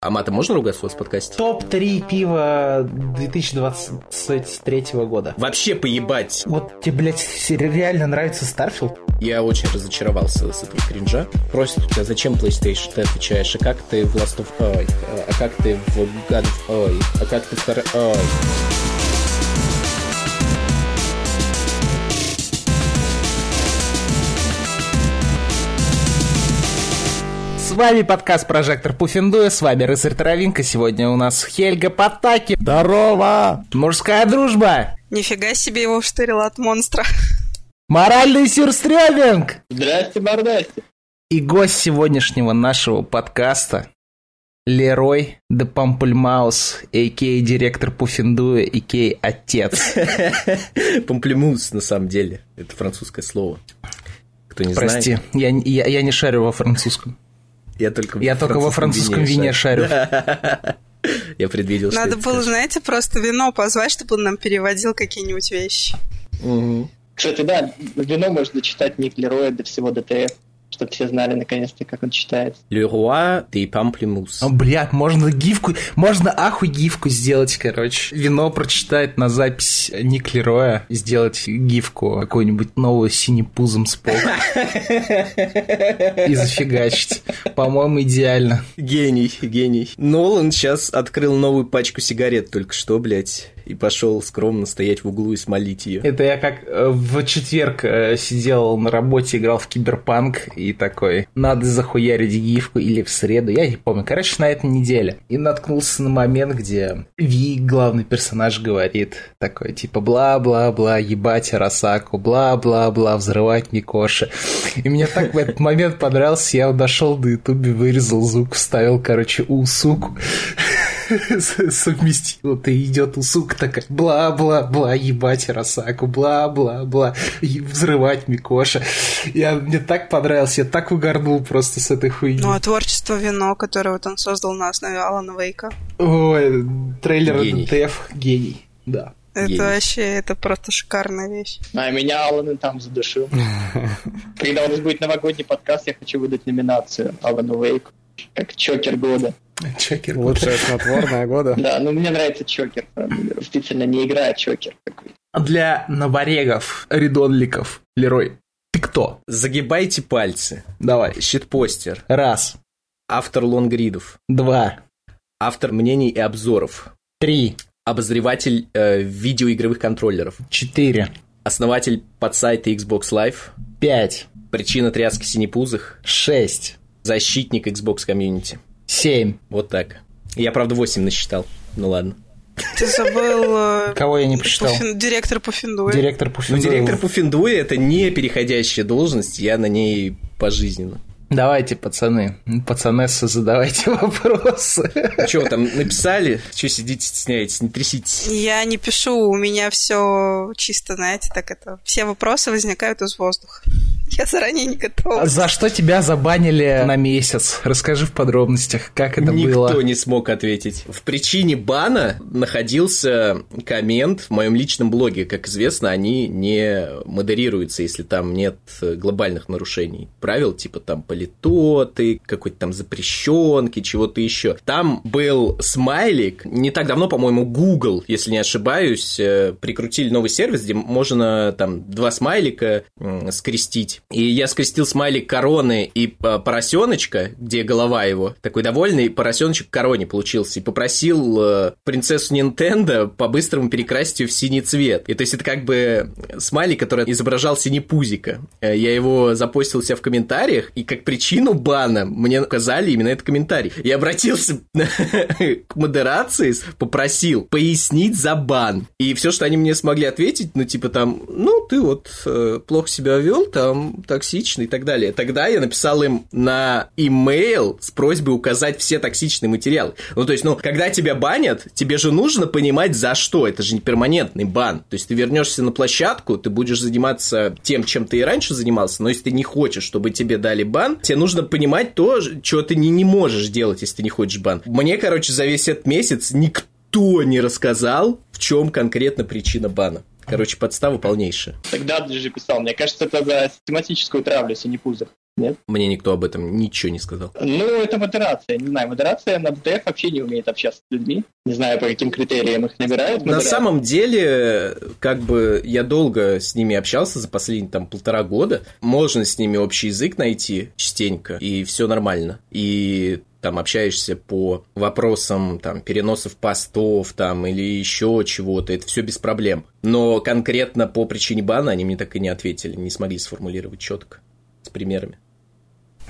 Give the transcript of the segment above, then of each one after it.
А матом можно вас в подкасте? Топ-3 пива 2023 года. Вообще поебать. Вот тебе, блядь, реально нравится Starfield? Я очень разочаровался с этого кринжа. Просят у тебя, зачем PlayStation? Ты отвечаешь, а как ты в Last of... Ой, а как ты в God of... Ой, а как ты в... Ой. Вами подкаст «Прожектор Пуффиндуя», с вами Рыцарь Травинка, сегодня у нас Хельга Потаки. Здорово! Мужская дружба. Нифига себе его вштырило от монстра. Моральный сюрстрёвинг. Здрасте, мордасте. И гость сегодняшнего нашего подкаста Лерой де Пампульмаус, а.к.а. директор Пуффиндуя, а.к.а. отец. Памплемус, на самом деле. Это французское слово. Кто не Прости, знает. я, я, я не шарю во французском. Я только, я только во французском вине шарю. Я предвидел, Надо было, знаете, просто вино позвать, чтобы он нам переводил какие-нибудь вещи. Кстати, да, вино можно читать ник Лероя до всего ДТФ чтобы все знали наконец-то, как он читается. Le roi des pamplemousses. О, блядь, можно гифку, можно ахуй гифку сделать, короче. Вино прочитает на запись Ник Лероя, сделать гифку какую-нибудь новую синепузом с полка. И зафигачить. По-моему, идеально. Гений, гений. Нолан сейчас открыл новую пачку сигарет только что, блядь и пошел скромно стоять в углу и смолить ее. Это я как э, в четверг э, сидел на работе, играл в киберпанк и такой, надо захуярить гифку или в среду, я не помню. Короче, на этой неделе. И наткнулся на момент, где Ви, главный персонаж, говорит такой, типа, бла-бла-бла, ебать Арасаку, бла-бла-бла, взрывать Микоши. И мне так в этот момент понравился, я дошел до ютубе, вырезал звук, вставил, короче, у суку совместил. Ты идет у сука такая, бла-бла-бла, ебать Росаку, бла-бла-бла, взрывать Микоша. Я, мне так понравился, я так угорнул просто с этой хуйни. Ну, а творчество Вино, которое вот он создал на основе Алана Вейка. Ой, трейлер ДТФ, гений, да. Это гений. вообще, это просто шикарная вещь. А меня Алан там задушил. Когда у нас будет новогодний подкаст, я хочу выдать номинацию Алану Вейку как Чокер года. Чокер Лучшая снотворная года. Да, ну мне нравится Чокер. Специально не игра, а Чокер какой Для новорегов, редонликов, Лерой, ты кто? Загибайте пальцы. Давай. Щитпостер. Раз. Автор лонгридов. Два. Автор мнений и обзоров. Три. Обозреватель э, видеоигровых контроллеров. Четыре. Основатель подсайта Xbox Live. Пять. Причина тряски синепузых. Шесть. Защитник Xbox комьюнити. Семь. Вот так. Я, правда, восемь насчитал. Ну ладно. Ты забыл... Кого я не посчитал? Пуфин... Директор Пуфиндуя. Директор Пуфиндуя. Ну, директор Пуфиндуя – это не переходящая должность, я на ней пожизненно. Давайте, пацаны, пацанессы, задавайте вопросы. Что там написали? Что сидите, стесняетесь, не тряситесь? Я не пишу, у меня все чисто, знаете, так это. Все вопросы возникают из воздуха. Я заранее не готова. За что тебя забанили на месяц? Расскажи в подробностях, как это Никто было. Никто не смог ответить. В причине бана находился коммент в моем личном блоге. Как известно, они не модерируются, если там нет глобальных нарушений правил, типа там политоты, какой-то там запрещенки, чего-то еще. Там был смайлик, не так давно, по-моему, Google, если не ошибаюсь, э, прикрутили новый сервис, где можно там два смайлика скрестить. И я скрестил смайлик короны и э, поросеночка, где голова его, такой довольный, поросеночек короне получился, и попросил э, принцессу Nintendo по-быстрому перекрасить ее в синий цвет. И то есть это как бы смайлик, который изображал синепузика. Я его запостил себя в комментариях, и как причину бана мне указали именно этот комментарий. Я обратился к модерации, попросил пояснить за бан. И все, что они мне смогли ответить, ну, типа там, ну, ты вот э, плохо себя вел, там, токсичный и так далее. Тогда я написал им на имейл с просьбой указать все токсичные материалы. Ну, то есть, ну, когда тебя банят, тебе же нужно понимать, за что. Это же не перманентный бан. То есть, ты вернешься на площадку, ты будешь заниматься тем, чем ты и раньше занимался, но если ты не хочешь, чтобы тебе дали бан, тебе нужно понимать то, что ты не, не можешь делать, если ты не хочешь бан. Мне, короче, за весь этот месяц никто не рассказал, в чем конкретно причина бана. Короче, подстава полнейшая. Тогда же писал. Мне кажется, это за систематическую травлю синепузов. Нет? Мне никто об этом ничего не сказал. Ну, это модерация. Не знаю, модерация на ДТФ вообще не умеет общаться с людьми. Не знаю, по каким критериям их набирают. На самом деле, как бы я долго с ними общался за последние там полтора года. Можно с ними общий язык найти частенько, и все нормально. И там общаешься по вопросам там переносов постов там или еще чего-то, это все без проблем. Но конкретно по причине бана они мне так и не ответили, не смогли сформулировать четко с примерами.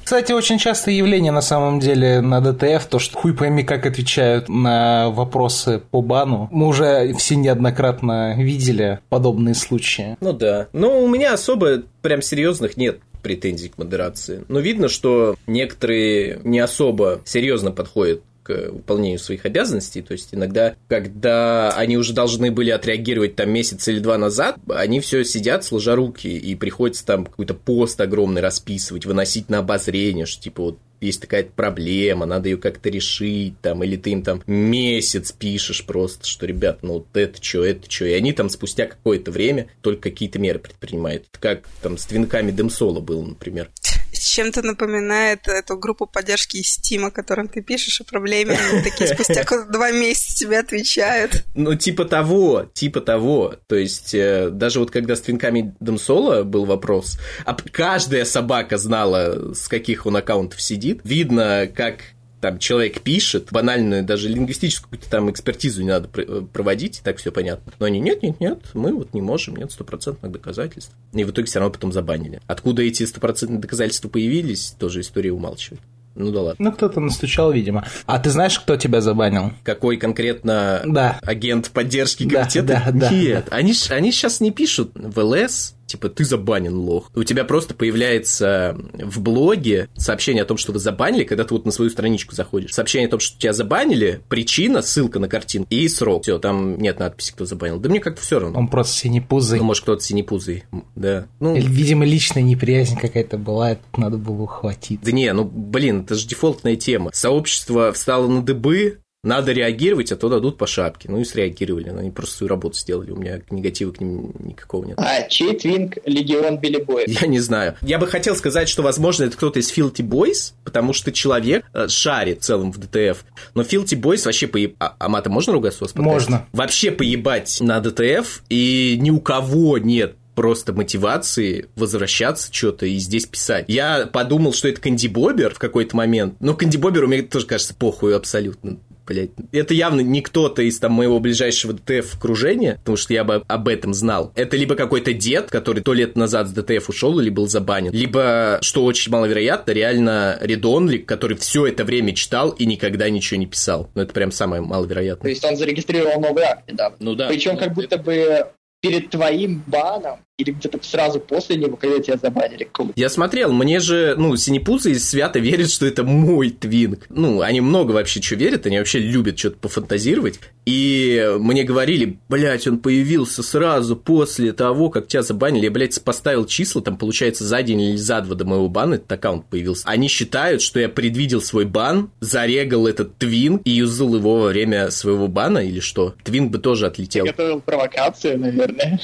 Кстати, очень частое явление на самом деле на ДТФ, то, что хуй пойми, как отвечают на вопросы по бану. Мы уже все неоднократно видели подобные случаи. Ну да. Но у меня особо прям серьезных нет претензий к модерации. Но видно, что некоторые не особо серьезно подходят к выполнению своих обязанностей. То есть иногда, когда они уже должны были отреагировать там месяц или два назад, они все сидят, сложа руки, и приходится там какой-то пост огромный расписывать, выносить на обозрение, что типа вот есть такая проблема, надо ее как-то решить, там, или ты им там месяц пишешь просто, что, ребят, ну вот это что, это что, и они там спустя какое-то время только какие-то меры предпринимают. Как там с твинками Демсола было, например. Чем-то напоминает эту группу поддержки из Steam, о котором ты пишешь о проблеме, они такие спустя два месяца тебе отвечают. Ну, типа того, типа того. То есть, э, даже вот когда с твинками Демсола был вопрос, а каждая собака знала, с каких он аккаунтов сидит, видно, как там человек пишет, банальную даже лингвистическую какую-то там экспертизу не надо э, проводить, и так все понятно. Но они, нет, нет, нет, мы вот не можем, нет стопроцентных доказательств. И в итоге все равно потом забанили. Откуда эти стопроцентные доказательства появились, тоже история умалчивает. Ну да ладно. Ну, кто-то настучал, видимо. А ты знаешь, кто тебя забанил? Какой конкретно да. агент поддержки комитета? Да, да, Нет, да. Они, они сейчас не пишут в ЛС, типа, ты забанен, лох. У тебя просто появляется в блоге сообщение о том, что вы забанили, когда ты вот на свою страничку заходишь. Сообщение о том, что тебя забанили, причина, ссылка на картинку и срок. Все, там нет надписи, кто забанил. Да мне как-то все равно. Он просто синепузый. Ну, может, кто-то синепузый, да. Ну, Видимо, личная неприязнь какая-то была, это надо было ухватить. Да не, ну, блин, это же дефолтная тема. Сообщество встало на дыбы, надо реагировать, а то дадут по шапке. Ну и среагировали, они просто свою работу сделали. У меня негатива к ним никакого нет. А чей твинк Legion Billy Boy? Я не знаю. Я бы хотел сказать, что, возможно, это кто-то из Filthy Boys, потому что человек э, шарит в целом в DTF. Но Filthy Boys вообще поеб... А, а матом можно ругаться у вас? Можно. Вообще поебать на DTF, и ни у кого нет просто мотивации возвращаться что-то и здесь писать. Я подумал, что это Канди Бобер в какой-то момент, но Канди Бобер мне тоже кажется похуй абсолютно блядь. Это явно не кто-то из там моего ближайшего DTF окружения, потому что я бы об этом знал. Это либо какой-то дед, который сто лет назад с DTF ушел или был забанен, либо, что очень маловероятно, реально read-only к, который все это время читал и никогда ничего не писал. Ну, это прям самое маловероятное. То есть он зарегистрировал новый ак недавно. Ну да. Причем как будто бы перед твоим баном или где-то сразу после него, когда тебя забанили Я смотрел, мне же, ну, Синепузы свято верят, что это мой твинк. Ну, они много вообще что верят, они вообще любят что-то пофантазировать. И мне говорили, блядь, он появился сразу после того, как тебя забанили. Я, блядь, поставил числа, там, получается, за день или за два до моего бана этот аккаунт появился. Они считают, что я предвидел свой бан, зарегал этот твинк и юзал его во время своего бана или что? Твинк бы тоже отлетел. Я готовил провокацию, наверное.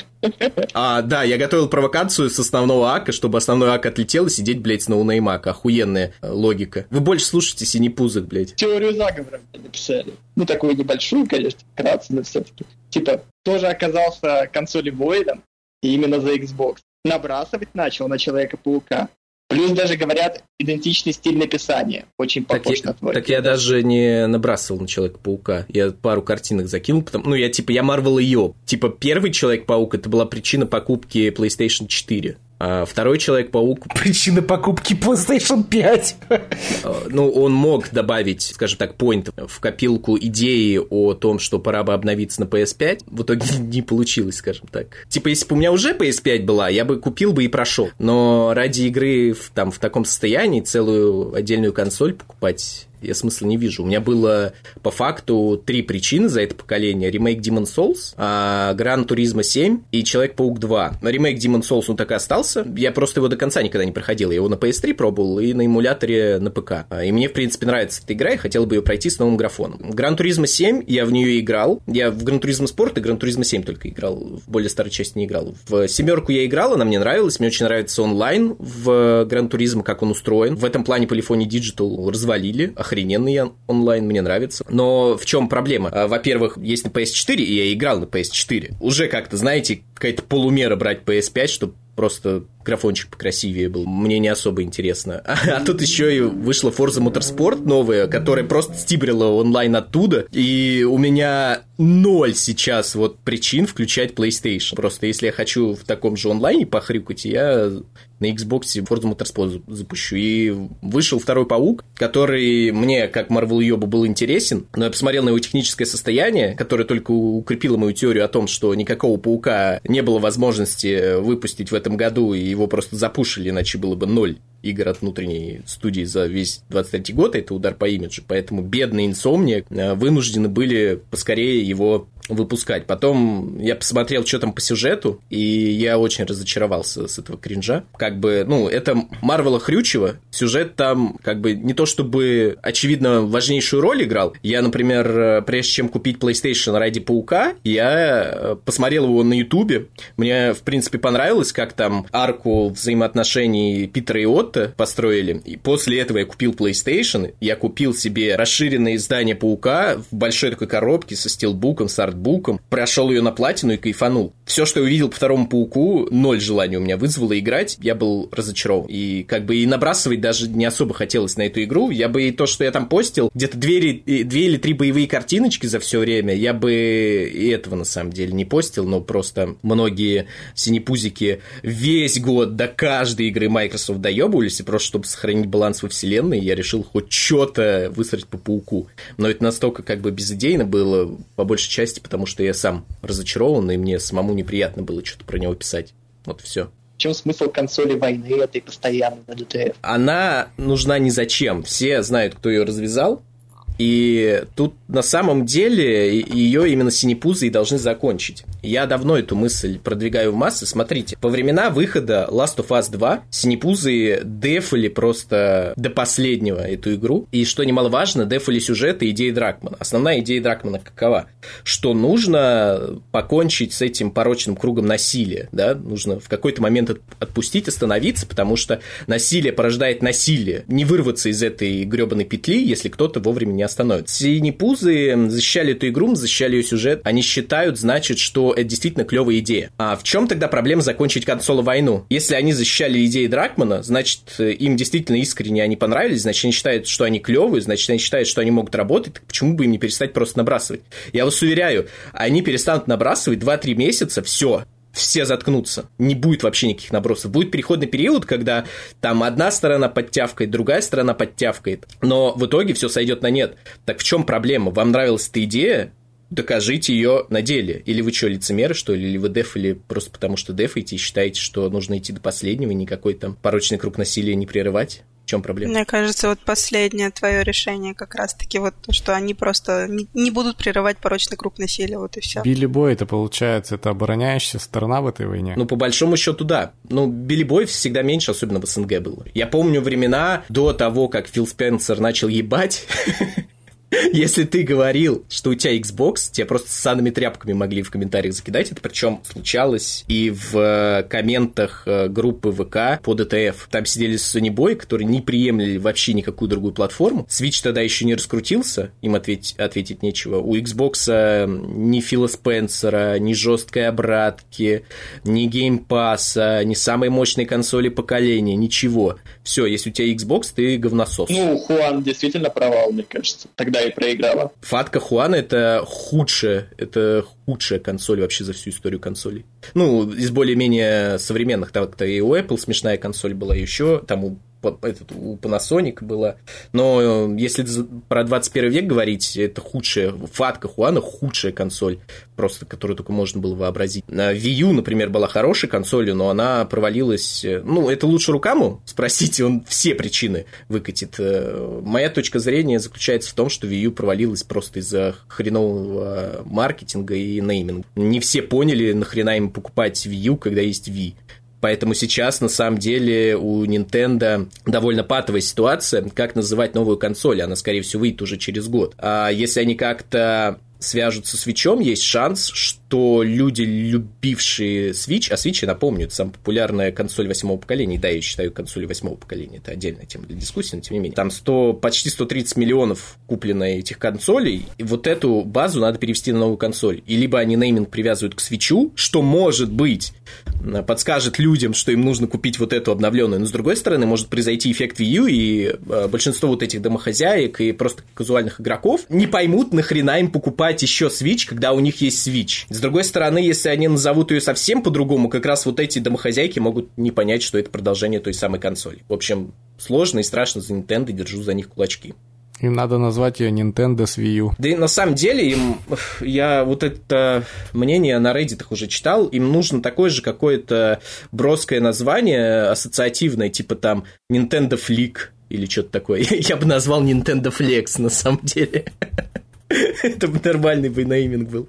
А, да, я готовил провокацию с основного ака, чтобы основной ак отлетел и сидеть, блядь, с no-name а. Охуенная э, логика. Вы больше слушайте синепузых, блядь. Теорию заговора написали. Ну, такую небольшую, конечно, вкратце, но все-таки. Типа, тоже оказался консоли Void, и именно за Xbox. Набрасывать начал на Человека-паука. Плюс даже говорят идентичный стиль написания. Очень похож так, на твой. Так я даже не набрасывал на Человека-паука. Я пару картинок закинул, потому... ну, я типа, я Марвел ее. Типа, первый Человек-паук это была причина покупки PlayStation 4. А второй Человек-паук... Причина покупки PlayStation 5. Ну, он мог добавить, скажем так, point в копилку идеи о том, что пора бы обновиться на PS5. В итоге не получилось, скажем так. Типа, если бы у меня уже PS5 была, я бы купил бы и прошел. Но ради игры в, там, в таком состоянии целую отдельную консоль покупать я смысла не вижу. У меня было по факту три причины за это поколение. Ремейк Demon Souls, Gran Turismo 7 и Человек-паук 2. Ремейк Demon Souls, он так и остался. Я просто его до конца никогда не проходил. Я его на PS3 пробовал и на эмуляторе на ПК. И мне, в принципе, нравится эта игра, и хотел бы ее пройти с новым графоном. Gran Turismo 7, я в нее играл. Я в Gran Turismo Sport и Gran Turismo 7 только играл. В более старой части не играл. В семерку я играл, она мне нравилась. Мне очень нравится онлайн в Гран Туризма, как он устроен. В этом плане Polyphony Digital развалили. Охрененный онлайн, мне нравится. Но в чем проблема? А, во-первых, есть на PS4, и я играл на PS4. Уже как-то, знаете, какая-то полумера брать PS5, чтобы просто графончик покрасивее был. Мне не особо интересно. А, а тут еще и вышла Forza Motorsport новая, которая просто стибрила онлайн оттуда. И у меня ноль сейчас вот причин включать PlayStation. Просто если я хочу в таком же онлайне похрюкать, я на Xbox Forza Motorsport запущу. И вышел второй паук, который мне, как Marvel Йоба, был интересен, но я посмотрел на его техническое состояние, которое только укрепило мою теорию о том, что никакого паука не было возможности выпустить в этом году, и его просто запушили, иначе было бы ноль игр от внутренней студии за весь 23 год, это удар по имиджу, поэтому бедные инсомния э, вынуждены были поскорее его выпускать. Потом я посмотрел, что там по сюжету, и я очень разочаровался с этого кринжа. Как бы, ну, это Марвела Хрючева, сюжет там, как бы, не то чтобы, очевидно, важнейшую роль играл. Я, например, прежде чем купить PlayStation ради Паука, я э, посмотрел его на Ютубе. Мне, в принципе, понравилось, как там арку взаимоотношений Питера и Отто построили. И после этого я купил PlayStation, я купил себе расширенное издание Паука в большой такой коробке со стилбуком, с артбуком, прошел ее на платину и кайфанул. Все, что я увидел по второму пауку, ноль желания у меня вызвало играть, я был разочарован. И как бы и набрасывать даже не особо хотелось на эту игру. Я бы и то, что я там постил, где-то две или, две или три боевые картиночки за все время, я бы и этого на самом деле не постил, но просто многие синепузики весь год до каждой игры Microsoft доебывались, и просто чтобы сохранить баланс во вселенной, я решил хоть что-то высрать по пауку. Но это настолько как бы безыдейно было, по большей части, потому что я сам разочарован, и мне самому неприятно было что-то про него писать. Вот все. В чем смысл консоли войны этой постоянно на DTF? Она нужна ни зачем. Все знают, кто ее развязал, и тут на самом деле ее именно синепузы и должны закончить. Я давно эту мысль продвигаю в массы. Смотрите, по времена выхода Last of Us 2 синепузы дефали просто до последнего эту игру. И что немаловажно, дефали сюжет и идеи Дракмана. Основная идея Дракмана какова? Что нужно покончить с этим порочным кругом насилия. Да? Нужно в какой-то момент отпустить, остановиться, потому что насилие порождает насилие. Не вырваться из этой гребаной петли, если кто-то вовремя не остановится. Синепузы защищали эту игру, защищали ее сюжет. Они считают, значит, что это действительно клевая идея. А в чем тогда проблема закончить консолу войну? Если они защищали идеи Дракмана, значит, им действительно искренне они понравились, значит, они считают, что они клевые, значит, они считают, что они могут работать, так почему бы им не перестать просто набрасывать? Я вас уверяю, они перестанут набрасывать 2-3 месяца, все, все заткнутся. Не будет вообще никаких набросов. Будет переходный период, когда там одна сторона подтявкает, другая сторона подтявкает. Но в итоге все сойдет на нет. Так в чем проблема? Вам нравилась эта идея? Докажите ее на деле. Или вы что, лицемеры, что ли? Или вы дефали просто потому, что дефаете и считаете, что нужно идти до последнего и никакой там порочный круг насилия не прерывать? В чем проблема? Мне кажется, вот последнее твое решение как раз-таки вот то, что они просто не будут прерывать порочный круг насилия, вот и все. Билли Бой, это получается, это обороняющая сторона в этой войне? Ну, по большому счету, да. Ну, Билли Бой всегда меньше, особенно в СНГ было. Я помню времена до того, как Фил Спенсер начал ебать, Если ты говорил, что у тебя Xbox, тебя просто с санными тряпками могли в комментариях закидать. Это причем случалось и в э, комментах э, группы ВК по DTF. Там сидели Sony Boy, которые не приемлили вообще никакую другую платформу. Switch тогда еще не раскрутился, им ответить, ответить нечего. У Xbox э, ни Фила Спенсера, ни жесткой обратки, ни Game Pass а, ни самой мощной консоли поколения, ничего. Все, если у тебя Xbox, ты говносос. Ну, Хуан действительно провал, мне кажется. Тогда и проиграла. Фатка Хуана это худшая, это худшая консоль вообще за всю историю консолей. Ну, из более-менее современных, так-то и у Apple смешная консоль была, еще там у этот, у Panasonic была. Но э, если про 21 век говорить, это худшая, фатка Хуана худшая консоль, просто которую только можно было вообразить. Wii U, например, была хорошей консолью, но она провалилась... Э, ну, это лучше Рукаму спросите, он все причины выкатит. Э, моя точка зрения заключается в том, что Wii U провалилась просто из-за хренового маркетинга и нейминга. Не все поняли, нахрена им покупать Wii U, когда есть Wii. Поэтому сейчас, на самом деле, у Nintendo довольно патовая ситуация, как называть новую консоль. Она, скорее всего, выйдет уже через год. А если они как-то свяжутся с Switch, есть шанс, что люди, любившие Switch, а Switch, напомню, это самая популярная консоль восьмого поколения, да, я считаю консоль восьмого поколения, это отдельная тема для дискуссии, но тем не менее. Там 100, почти 130 миллионов куплено этих консолей, и вот эту базу надо перевести на новую консоль. И либо они нейминг привязывают к Switch, что может быть подскажет людям, что им нужно купить вот эту обновленную, но с другой стороны может произойти эффект Wii U, и э, большинство вот этих домохозяек и просто казуальных игроков не поймут, нахрена им покупать еще Switch, когда у них есть Switch. С другой стороны, если они назовут ее совсем по-другому, как раз вот эти домохозяйки могут не понять, что это продолжение той самой консоли. В общем, сложно и страшно за Nintendo, держу за них кулачки. Им надо назвать ее Nintendo с Wii U. Да и на самом деле им, я вот это мнение на Reddit уже читал, им нужно такое же какое-то броское название ассоциативное, типа там Nintendo Flick или что-то такое. Я бы назвал Nintendo Flex на самом деле. Это бы нормальный бы нейминг был.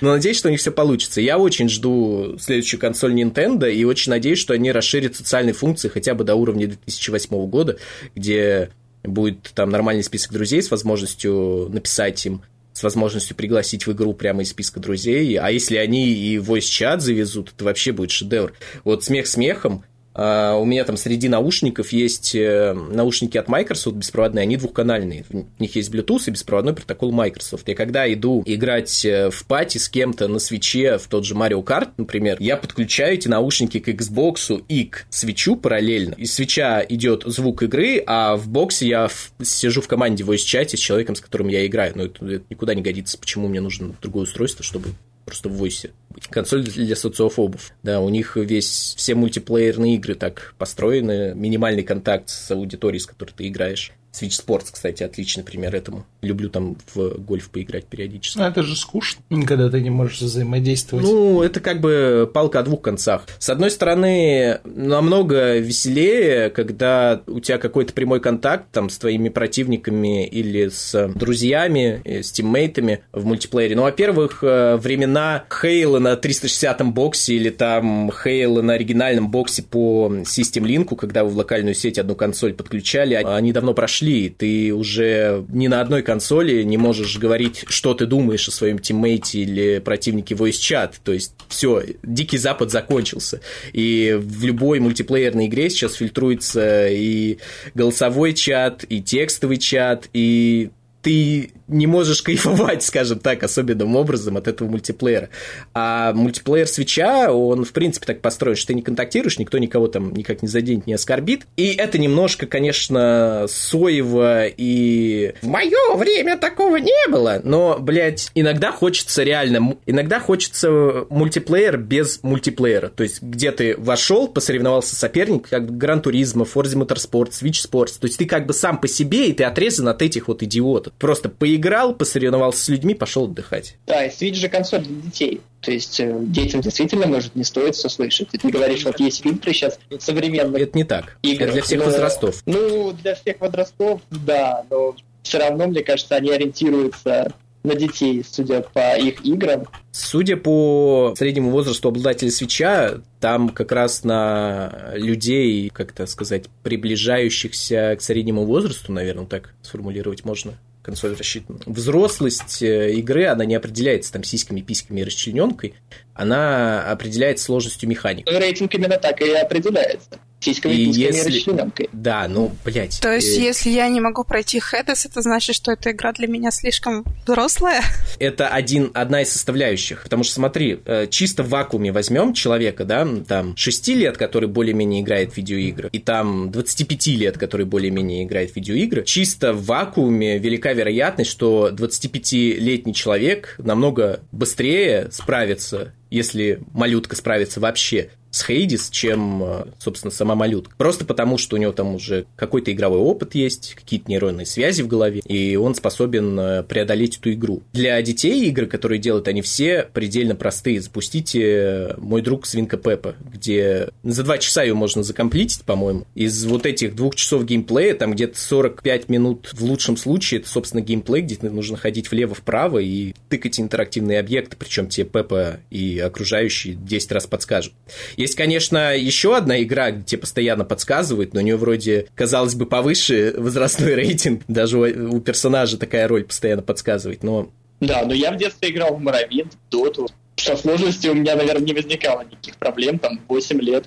Но надеюсь, что у них все получится. Я очень жду следующую консоль Nintendo и очень надеюсь, что они расширят социальные функции хотя бы до уровня 2008 года, где будет там нормальный список друзей с возможностью написать им, с возможностью пригласить в игру прямо из списка друзей. А если они и voice-чат завезут, это вообще будет шедевр. Вот смех смехом, Uh, у меня там среди наушников есть э, наушники от Microsoft беспроводные, они двухканальные. В них есть Bluetooth и беспроводной протокол Microsoft. И когда иду играть э, в пати с кем-то на свече, в тот же Mario Kart, например, я подключаю эти наушники к Xbox и к свечу параллельно. Из свеча идет звук игры, а в боксе я в... сижу в команде voice-чате с человеком, с которым я играю. Но это, это никуда не годится. Почему мне нужно другое устройство, чтобы просто в войсе. Консоль для социофобов. Да, у них весь, все мультиплеерные игры так построены, минимальный контакт с аудиторией, с которой ты играешь. Switch Sports, кстати, отличный пример этому. Люблю там в гольф поиграть периодически. Ну, это же скучно, когда ты не можешь взаимодействовать. Ну, это как бы палка о двух концах. С одной стороны, намного веселее, когда у тебя какой-то прямой контакт там с твоими противниками или с друзьями, с тиммейтами в мультиплеере. Ну, во-первых, э, времена Хейла на 360-м боксе или там Хейла на оригинальном боксе по System Link, когда вы в локальную сеть одну консоль подключали, они давно прошли ушли, ты уже ни на одной консоли не можешь говорить, что ты думаешь о своем тиммейте или противнике voice чат. То есть все, Дикий Запад закончился. И в любой мультиплеерной игре сейчас фильтруется и голосовой чат, и текстовый чат, и ты не можешь кайфовать, скажем так, особенным образом от этого мультиплеера. А мультиплеер свеча, он, в принципе, так построен, что ты не контактируешь, никто никого там никак не заденет, не оскорбит. И это немножко, конечно, соево, и в мое время такого не было. Но, блядь, иногда хочется реально, иногда хочется мультиплеер без мультиплеера. То есть, где ты вошел, посоревновался с соперником, как Гран Туризма, Forza Motorsport, Switch Sports. То есть, ты как бы сам по себе, и ты отрезан от этих вот идиотов. Просто поиграл поиграл, посоревновался с людьми, пошел отдыхать. Да, и Switch же консоль для детей. То есть э, детям действительно, может, не стоит все слышать. Ты говоришь, вот есть фильтры сейчас современные. Это не так. Играх, Это для всех но, возрастов. Ну, для всех возрастов, да, но все равно, мне кажется, они ориентируются на детей, судя по их играм. Судя по среднему возрасту обладателя свеча, там как раз на людей, как то сказать, приближающихся к среднему возрасту, наверное, так сформулировать можно, консоль рассчитана. Взрослость э, игры, она не определяется там сиськами, письками и расчлененкой, она определяется сложностью механик. Рейтинг именно так и определяется. Сиськами, и если... и расчлененкой. Да, ну, блядь. То есть, э... если я не могу пройти Хедес, это значит, что эта игра для меня слишком взрослая? Это один, одна из составляющих. Потому что, смотри, э, чисто в вакууме возьмем человека, да, там, 6 лет, который более-менее играет в видеоигры, и там 25 лет, который более-менее играет в видеоигры, чисто в вакууме велика вероятность, что 25-летний человек намного быстрее справится если малютка справится вообще, с Хейдис, чем, э, собственно, сама малютка. Просто потому, что у него там уже какой-то игровой опыт есть, какие-то нейронные связи в голове, и он способен э, преодолеть эту игру. Для детей игры, которые делают, они все предельно простые. Запустите «Мой друг Свинка Пеппа», где за два часа ее можно закомплитить, по-моему. Из вот этих двух часов геймплея, там где-то 45 минут в лучшем случае, это, собственно, геймплей, где нужно ходить влево-вправо и тыкать интерактивные объекты, причем тебе Пеппа и окружающие 10 раз подскажут. Есть, конечно, еще одна игра, где тебе постоянно подсказывают, но у нее вроде, казалось бы, повыше возрастной рейтинг. Даже у, у персонажа такая роль постоянно подсказывает, но... Да, но я в детстве играл в Моровин, в Доту. Со сложностью у меня, наверное, не возникало никаких проблем, там, 8 лет.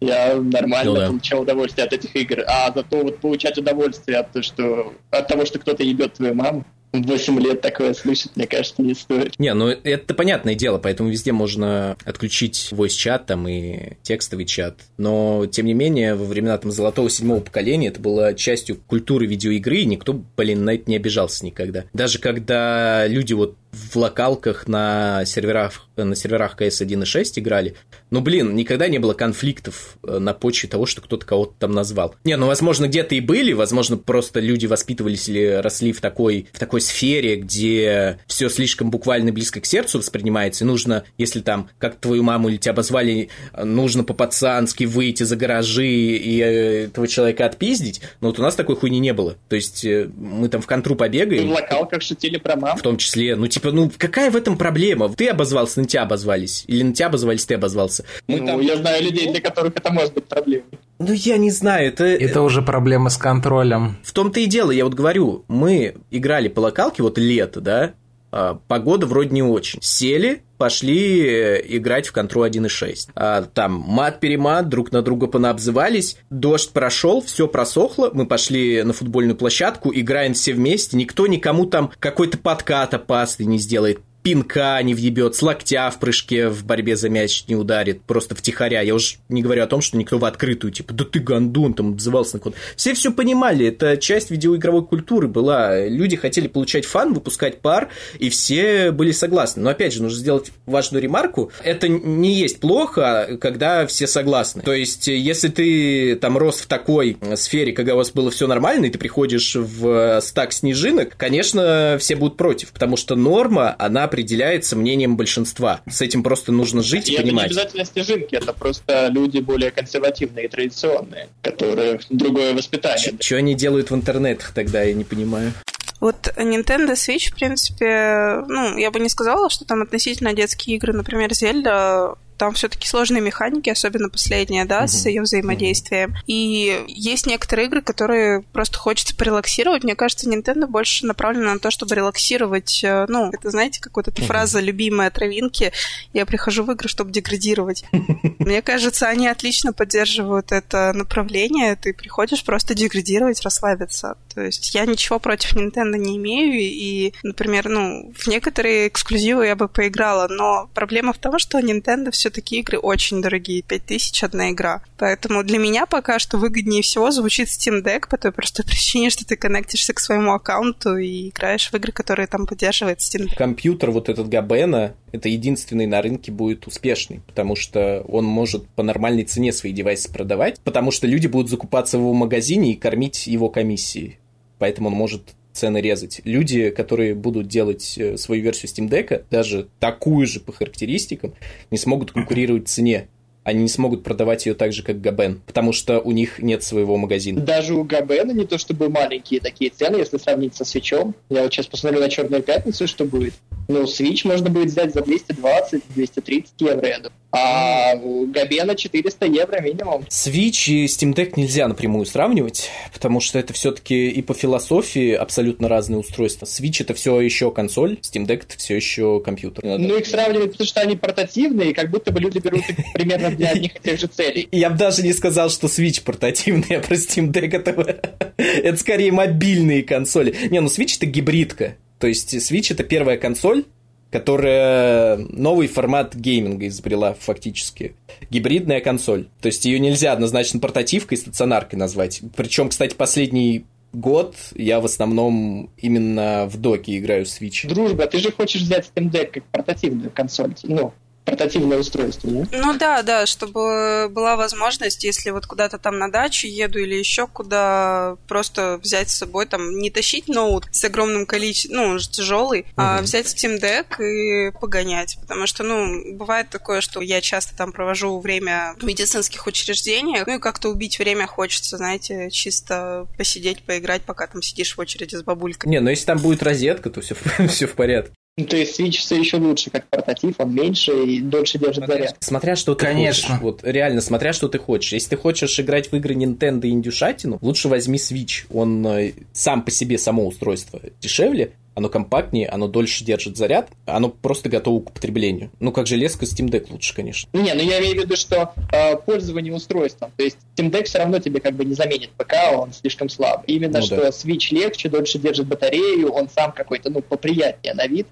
Я нормально ну, да. получал удовольствие от этих игр. А зато вот получать удовольствие от, того, что, от того, что кто-то ебет твою маму, 8 лет такое слышать, мне кажется, не стоит. Не, ну это понятное дело, поэтому везде можно отключить voice-чат там и текстовый чат. Но, тем не менее, во времена там золотого седьмого поколения это было частью культуры видеоигры, и никто, блин, на это не обижался никогда. Даже когда люди вот в локалках на серверах, на серверах CS 1.6 играли, ну, блин, никогда не было конфликтов э, на почве того, что кто-то кого-то там назвал. Не, ну, возможно, где-то и были, возможно, просто люди воспитывались или росли в такой, в такой сфере, где все слишком буквально близко к сердцу воспринимается, и нужно, если там, как твою маму или тебя обозвали, нужно по-пацански выйти за гаражи и э, этого человека отпиздить, но вот у нас такой хуйни не было. То есть э, мы там в контру побегаем. В локалках шутили про маму. В том числе, ну, типа, ну, какая в этом проблема? Ты обозвался, на тебя обозвались. Или на тебя обозвались, ты обозвался. Мы ну, там... я знаю людей, для которых это может быть проблемой. Ну, я не знаю, это... Это уже проблема с контролем. В том-то и дело, я вот говорю, мы играли по локалке, вот лето, да, погода вроде не очень. Сели, пошли э, играть в контру 1.6. А, там мат-перемат, друг на друга понаобзывались, дождь прошел, все просохло, мы пошли на футбольную площадку, играем все вместе, никто никому там какой-то подкат опасный не сделает, пинка не въебет, с локтя в прыжке в борьбе за мяч не ударит, просто втихаря. Я уж не говорю о том, что никто в открытую, типа, да ты гандун, там, обзывался на кого Все все понимали, это часть видеоигровой культуры была. Люди хотели получать фан, выпускать пар, и все были согласны. Но, опять же, нужно сделать важную ремарку. Это не есть плохо, когда все согласны. То есть, если ты там рос в такой сфере, когда у вас было все нормально, и ты приходишь в стак снежинок, конечно, все будут против, потому что норма, она определяется мнением большинства. С этим просто нужно жить и, и понимать. Это не обязательно снежинки, это просто люди более консервативные и традиционные, которые другое воспитание. Что они делают в интернетах тогда, я не понимаю. Вот Nintendo Switch, в принципе, ну, я бы не сказала, что там относительно детские игры, например, Зельда там все-таки сложные механики, особенно последняя, да, угу. с ее взаимодействием. Угу. И есть некоторые игры, которые просто хочется порелаксировать. Мне кажется, Nintendo больше направлена на то, чтобы релаксировать. Э, ну, это, знаете, как вот эта угу. фраза «любимая травинки». Я прихожу в игры, чтобы деградировать. Мне кажется, они отлично поддерживают это направление. Ты приходишь просто деградировать, расслабиться. То есть я ничего против Nintendo не имею. И, например, ну, в некоторые эксклюзивы я бы поиграла. Но проблема в том, что Nintendo все все-таки игры очень дорогие, 5000 одна игра. Поэтому для меня пока что выгоднее всего звучит Steam Deck по той простой причине, что ты коннектишься к своему аккаунту и играешь в игры, которые там поддерживает Steam Deck. Компьютер вот этот Габена, это единственный на рынке будет успешный, потому что он может по нормальной цене свои девайсы продавать, потому что люди будут закупаться в его магазине и кормить его комиссией. Поэтому он может цены резать. Люди, которые будут делать э, свою версию Steam Deck, даже такую же по характеристикам, не смогут конкурировать в цене они не смогут продавать ее так же, как Габен, потому что у них нет своего магазина. Даже у Габена не то чтобы маленькие такие цены, если сравнить со свечом. Я вот сейчас посмотрю на Черную пятницу, что будет. Ну, Switch можно будет взять за 220-230 евро, я думаю. А у Габена 400 евро минимум. Switch и Steam Deck нельзя напрямую сравнивать, потому что это все-таки и по философии абсолютно разные устройства. Switch это все еще консоль, Steam Deck это все еще компьютер. Ну, их сравнивать, потому что они портативные, и как будто бы люди берут их примерно для одних и тех же целей. Я бы даже не сказал, что Switch портативный, а про Steam Deck это, это скорее мобильные консоли. Не, ну Switch это гибридка. То есть Switch это первая консоль, которая новый формат гейминга изобрела фактически. Гибридная консоль. То есть ее нельзя однозначно портативкой и стационаркой назвать. Причем, кстати, последний год я в основном именно в доке играю в Switch. Дружба, ты же хочешь взять Steam Deck как портативную консоль. Ну, портативное устройство, не? Ну да, да, чтобы была возможность, если вот куда-то там на дачу еду или еще куда, просто взять с собой, там, не тащить ноут с огромным количеством, ну, он же тяжелый, угу. а взять Steam Deck и погонять. Потому что, ну, бывает такое, что я часто там провожу время в медицинских учреждениях, ну и как-то убить время хочется, знаете, чисто посидеть, поиграть, пока там сидишь в очереди с бабулькой. Не, но если там будет розетка, то все, все в порядке. Ну, то есть Switch все еще лучше, как портатив, он меньше и дольше держит смотря, заряд. Смотря что ты Конечно. хочешь. Вот реально, смотря что ты хочешь. Если ты хочешь играть в игры Nintendo и индюшатину, лучше возьми Switch. Он э, сам по себе, само устройство дешевле, оно компактнее, оно дольше держит заряд, оно просто готово к употреблению. Ну, как железка, Steam Deck лучше, конечно. Не, ну я имею в виду, что э, пользование устройством, то есть Steam Deck все равно тебе как бы не заменит ПК, он слишком слаб. Именно Ну что да. Switch легче, дольше держит батарею, он сам какой-то, ну, поприятнее на вид,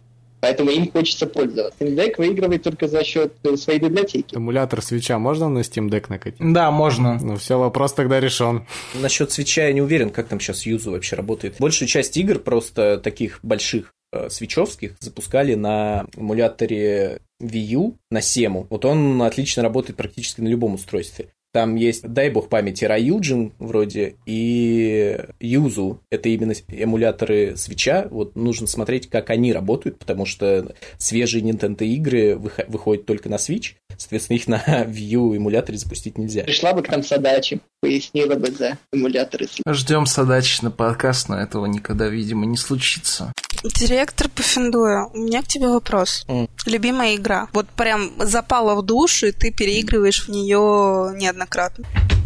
поэтому им хочется пользоваться. Steam Deck выигрывает только за счет э, своей библиотеки. Эмулятор свеча можно на Steam Deck накатить? Да, можно. Ну все, вопрос тогда решен. Насчет свеча я не уверен, как там сейчас юзу вообще работает. Большую часть игр просто таких больших э, свечевских запускали на эмуляторе Wii U, на Сему. Вот он отлично работает практически на любом устройстве. Там есть, дай бог памяти, Раюджин вроде и Юзу. Это именно эмуляторы свеча. Вот нужно смотреть, как они работают, потому что свежие Nintendo игры выхо- выходят только на Switch. Соответственно, их на U эмуляторе запустить нельзя. Пришла бы к нам задачи, пояснила бы за эмуляторы. Ждем задачи на подкаст, но этого никогда, видимо, не случится. Директор по Финдуя, у меня к тебе вопрос. М. Любимая игра. Вот прям запала в душу, и ты переигрываешь в нее неоднократно.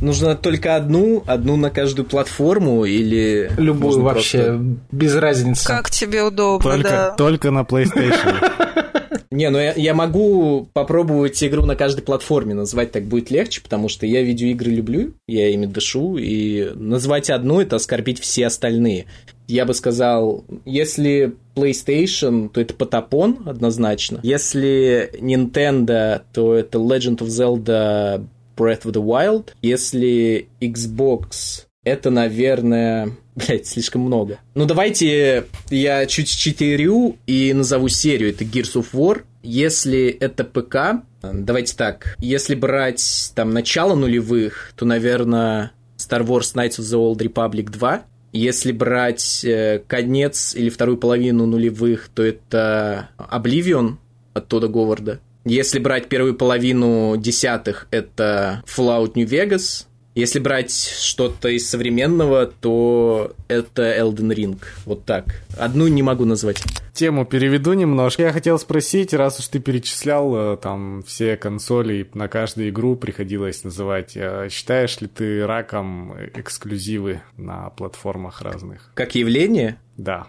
Нужно только одну, одну на каждую платформу или... Любую можно вообще, просто- без разницы. Как тебе удобно, Только, да. только на PlayStation. Не, ну я, я могу попробовать игру на каждой платформе, назвать так будет легче, потому что я видеоигры люблю, я ими дышу, и назвать одну – это оскорбить все остальные. Я бы сказал, если PlayStation, то это Потапон однозначно. Если Nintendo, то это Legend of Zelda Breath of the Wild. Если Xbox, это, наверное... Блять, слишком много. Ну, давайте я чуть читерю и назову серию. Это Gears of War. Если это ПК, давайте так. Если брать там начало нулевых, то, наверное, Star Wars Knights of the Old Republic 2. Если брать э, конец или вторую половину нулевых, то это Oblivion от Тода Говарда. Если брать первую половину десятых, это Fallout New Vegas. Если брать что-то из современного, то это Elden Ring. Вот так. Одну не могу назвать. Тему переведу немножко. Я хотел спросить, раз уж ты перечислял э, там все консоли, и на каждую игру приходилось называть, э, считаешь ли ты раком эксклюзивы на платформах разных? Как явление, Да.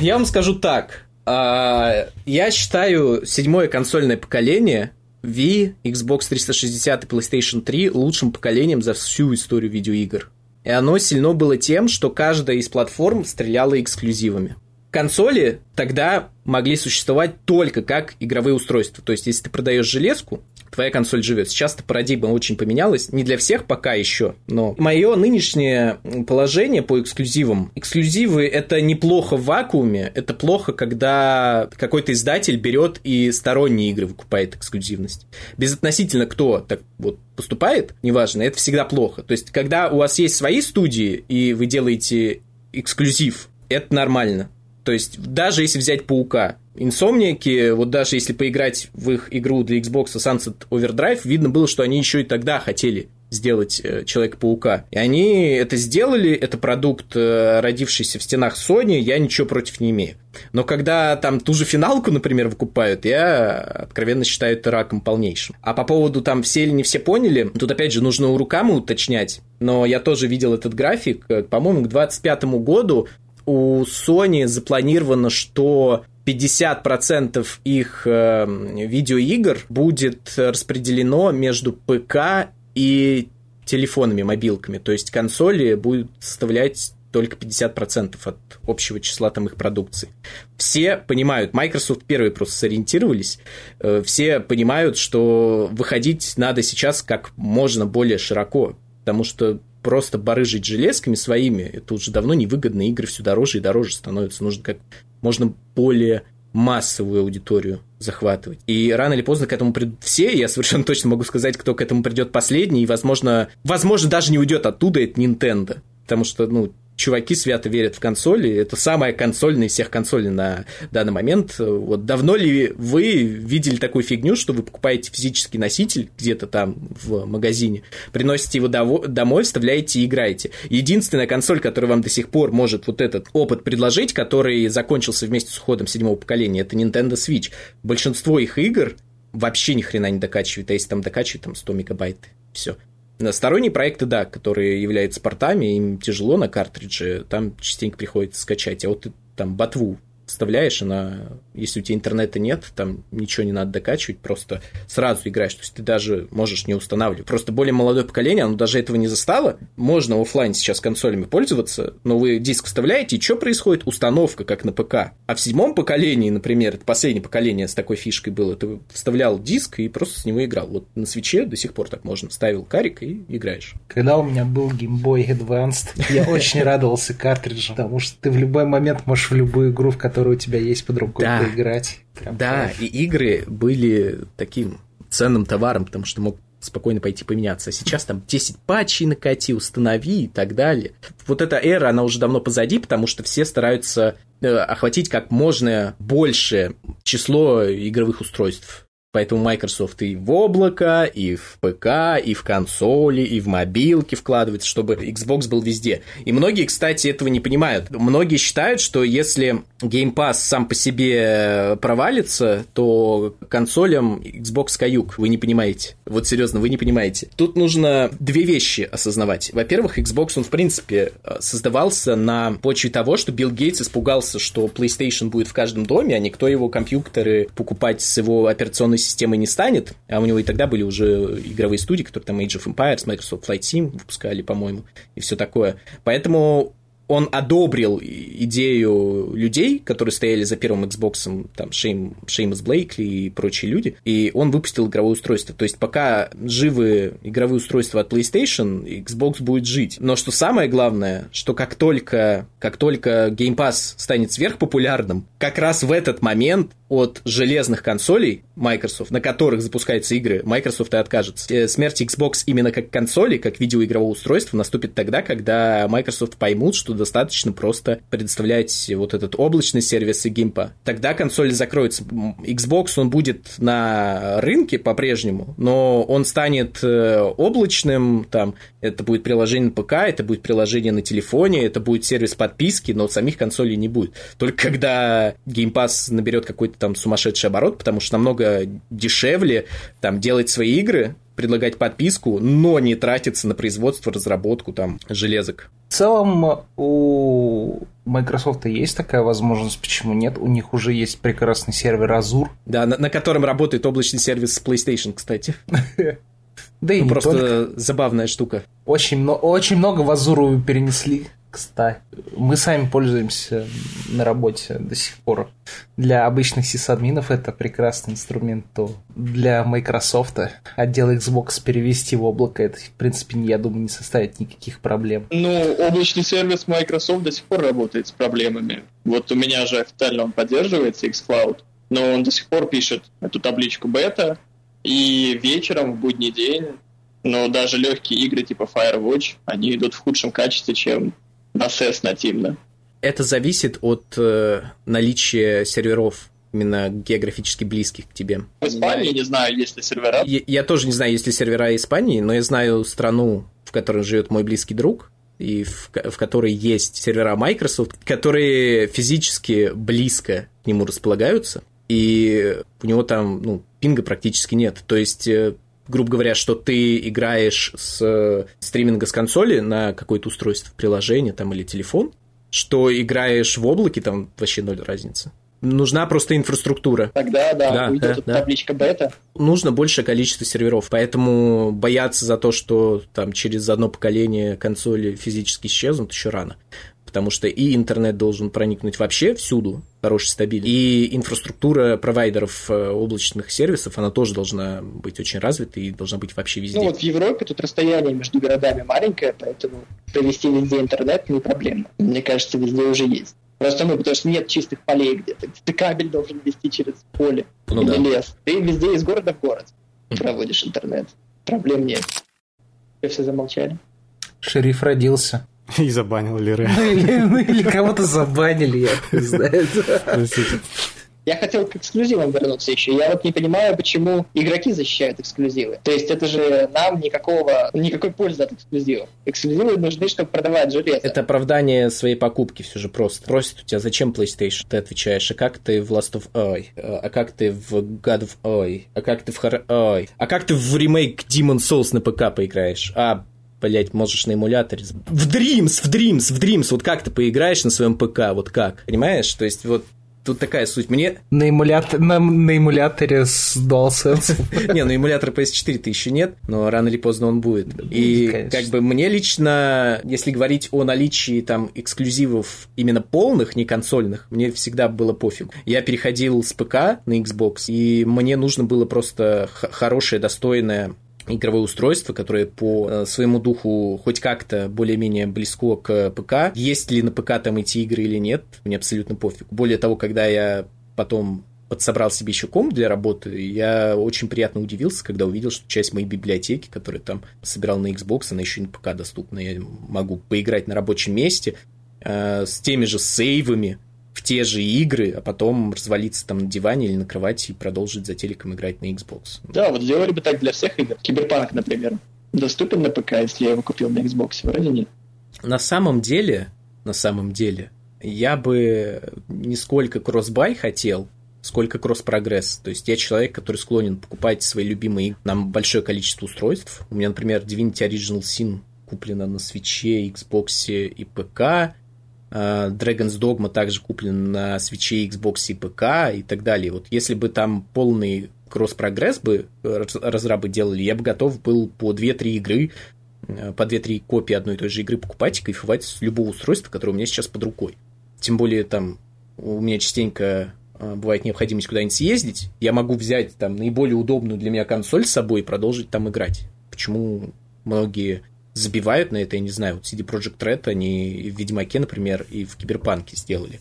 Я вам скажу так. А, Я считаю седьмое консольное поколение Wii, Xbox 360 и PlayStation 3 лучшим поколением за всю историю видеоигр. И оно сильно было тем, что каждая из платформ стреляла эксклюзивами. Консоли тогда могли существовать только как игровые устройства. То есть, если ты продаешь железку, твоя консоль живет. Сейчас-то парадигма очень поменялась. Не для всех пока еще, но мое нынешнее положение по эксклюзивам. Эксклюзивы это неплохо в вакууме, это плохо, когда какой-то издатель берет и сторонние игры выкупает эксклюзивность. Безотносительно кто так вот поступает, неважно, это всегда плохо. То есть, когда у вас есть свои студии, и вы делаете эксклюзив, это нормально. То есть, даже если взять Паука, Инсомники, вот даже если поиграть в их игру для Xbox Sunset Overdrive, видно было, что они еще и тогда хотели сделать э, Человека-паука. И они это сделали, это продукт, э, родившийся в стенах Sony, я ничего против не имею. Но когда там ту же финалку, например, выкупают, я откровенно считаю это раком полнейшим. А по поводу там все или не все поняли, тут опять же нужно у руками уточнять, но я тоже видел этот график, э, по-моему, к 25 году у Sony запланировано, что 50% их э, видеоигр будет распределено между ПК и телефонами, мобилками. То есть консоли будут составлять только 50% от общего числа там их продукции. Все понимают, Microsoft первые просто сориентировались, э, все понимают, что выходить надо сейчас как можно более широко, потому что просто барыжить железками своими, это уже давно невыгодно, игры все дороже и дороже становятся. Нужно как можно более массовую аудиторию захватывать. И рано или поздно к этому придут все, я совершенно точно могу сказать, кто к этому придет последний, и, возможно, возможно, даже не уйдет оттуда, это Nintendo. Потому что, ну, чуваки свято верят в консоли. Это самая консольная из всех консолей на данный момент. Вот давно ли вы видели такую фигню, что вы покупаете физический носитель где-то там в магазине, приносите его домой, вставляете и играете. Единственная консоль, которая вам до сих пор может вот этот опыт предложить, который закончился вместе с уходом седьмого поколения, это Nintendo Switch. Большинство их игр вообще ни хрена не докачивает, а если там докачивает, там 100 мегабайт, все. Сторонние проекты, да, которые являются портами, им тяжело на картридже, там частенько приходится скачать. А вот там ботву вставляешь, она, если у тебя интернета нет, там ничего не надо докачивать, просто сразу играешь. То есть ты даже можешь не устанавливать. Просто более молодое поколение, оно даже этого не застало. Можно офлайн сейчас консолями пользоваться, но вы диск вставляете, и что происходит? Установка, как на ПК. А в седьмом поколении, например, это последнее поколение с такой фишкой было, ты вставлял диск и просто с него играл. Вот на свече до сих пор так можно. Ставил карик и играешь. Когда у меня был Game Boy Advanced, я очень радовался картриджу, потому что ты в любой момент можешь в любую игру, в которой у тебя есть под рукой, да. Поиграть. Прям да, кайф. и игры были таким ценным товаром, потому что мог спокойно пойти поменяться. А сейчас там 10 патчей накати, установи и так далее. Вот эта эра, она уже давно позади, потому что все стараются э, охватить как можно большее число игровых устройств. Поэтому Microsoft и в облако, и в ПК, и в консоли, и в мобилки вкладывается, чтобы Xbox был везде. И многие, кстати, этого не понимают. Многие считают, что если Game Pass сам по себе провалится, то консолям Xbox каюк. Вы не понимаете. Вот серьезно, вы не понимаете. Тут нужно две вещи осознавать. Во-первых, Xbox, он в принципе создавался на почве того, что Билл Гейтс испугался, что PlayStation будет в каждом доме, а никто его компьютеры покупать с его операционной основной системой не станет, а у него и тогда были уже игровые студии, которые там Age of Empires, Microsoft Flight Sim выпускали, по-моему, и все такое. Поэтому он одобрил идею людей, которые стояли за первым Xbox, там, Шейм, Шеймус Блейкли и прочие люди, и он выпустил игровое устройство. То есть, пока живы игровые устройства от PlayStation, Xbox будет жить. Но что самое главное, что как только, как только Game Pass станет сверхпопулярным, как раз в этот момент от железных консолей Microsoft, на которых запускаются игры, Microsoft и откажется. Э, смерть Xbox именно как консоли, как видеоигрового устройства наступит тогда, когда Microsoft поймут, что достаточно просто предоставлять вот этот облачный сервис и геймпа. Тогда консоль закроется. Xbox, он будет на рынке по-прежнему, но он станет э, облачным, там, это будет приложение на ПК, это будет приложение на телефоне, это будет сервис подписки, но самих консолей не будет. Только когда Game Pass наберет какой-то там сумасшедший оборот, потому что намного дешевле там делать свои игры, предлагать подписку, но не тратиться на производство, разработку там железок. В целом у Microsoft есть такая возможность, почему нет? У них уже есть прекрасный сервер Azure. Да, на, на котором работает облачный сервис PlayStation, кстати. Да и ну, просто забавная штука. Очень, очень много в Азуру перенесли кстати. Мы сами пользуемся на работе до сих пор. Для обычных сисадминов это прекрасный инструмент, то для Microsoft отдел Xbox перевести в облако, это, в принципе, я думаю, не составит никаких проблем. Ну, облачный сервис Microsoft до сих пор работает с проблемами. Вот у меня же официально он поддерживается, xCloud, но он до сих пор пишет эту табличку бета, и вечером в будний день но даже легкие игры типа Firewatch, они идут в худшем качестве, чем на SES нативно. Это зависит от э, наличия серверов именно географически близких к тебе. В Испании не знаю, есть ли сервера. Я, я тоже не знаю, есть ли сервера Испании, но я знаю страну, в которой живет мой близкий друг, и в, в которой есть сервера Microsoft, которые физически близко к нему располагаются, и у него там, ну, пинга практически нет. То есть э, грубо говоря, что ты играешь с э, стриминга с консоли на какое-то устройство, приложение там или телефон, что играешь в облаке, там вообще ноль разницы. Нужна просто инфраструктура. Тогда, да, да уйдет да, табличка бета. Нужно большее количество серверов, поэтому бояться за то, что там через одно поколение консоли физически исчезнут, еще рано потому что и интернет должен проникнуть вообще всюду, хороший, стабильный, и инфраструктура провайдеров э, облачных сервисов, она тоже должна быть очень развита и должна быть вообще везде. Ну вот в Европе тут расстояние между городами маленькое, поэтому провести везде интернет не проблема. Мне кажется, везде уже есть. Просто ну, потому что нет чистых полей где-то. Ты кабель должен вести через поле Ну или да. лес. Ты везде из города в город проводишь интернет. Проблем нет. Все, все замолчали. Шериф родился. И забанил Лире. Ну или, ну или кого-то забанили, я не знаю. Простите. Я хотел к эксклюзивам вернуться еще. Я вот не понимаю, почему игроки защищают эксклюзивы. То есть это же нам никакого, никакой пользы от эксклюзивов. Эксклюзивы нужны, чтобы продавать железо. Это оправдание своей покупки все же просто. Просит у тебя, зачем PlayStation? Ты отвечаешь, а как ты в Last of Oi? А как ты в God of Oi? А как ты в Oi? А как ты в ремейк Demon Souls на ПК поиграешь? А, блять, можешь на эмуляторе. В Dreams, в Dreams, в Dreams. Вот как ты поиграешь на своем ПК? Вот как? Понимаешь? То есть вот тут такая суть. Мне... На, эмулятор, на, на эмуляторе с DualSense. Не, ну эмулятора PS4-то еще нет, но рано или поздно он будет. И как бы мне лично, если говорить о наличии там эксклюзивов именно полных, не консольных, мне всегда было пофиг. Я переходил с ПК на Xbox, и мне нужно было просто хорошее, достойное игровое устройство, которое по э, своему духу хоть как-то более-менее близко к ПК. Есть ли на ПК там эти игры или нет, мне абсолютно пофиг. Более того, когда я потом подсобрал себе еще комп для работы, я очень приятно удивился, когда увидел, что часть моей библиотеки, которую там собирал на Xbox, она еще и на ПК доступна. Я могу поиграть на рабочем месте э, с теми же сейвами те же игры, а потом развалиться там на диване или на кровати и продолжить за телеком играть на Xbox. Да, вот сделали бы так для всех игр. Киберпанк, например. Доступен на ПК, если я его купил на Xbox? Вроде нет. На самом деле, на самом деле, я бы не сколько cross-buy хотел, сколько кросс-прогресс. То есть я человек, который склонен покупать свои любимые игры на большое количество устройств. У меня, например, Divinity Original Sin куплена на Switch е, Xbox и ПК. А, Dragon's Dogma также куплен на Switch е, Xbox и ПК и так далее. Вот если бы там полный кросс-прогресс бы раз- разрабы делали, я бы готов был по 2-3 игры э, по 2-3 копии одной и той же игры покупать и кайфовать с любого устройства, которое у меня сейчас под рукой. Тем более там у меня частенько э, бывает необходимость куда-нибудь съездить, я могу взять там наиболее удобную для меня консоль с собой и продолжить там играть. Почему многие забивают на это, я не знаю, вот CD Projekt Red, они в Ведьмаке, например, и в Киберпанке сделали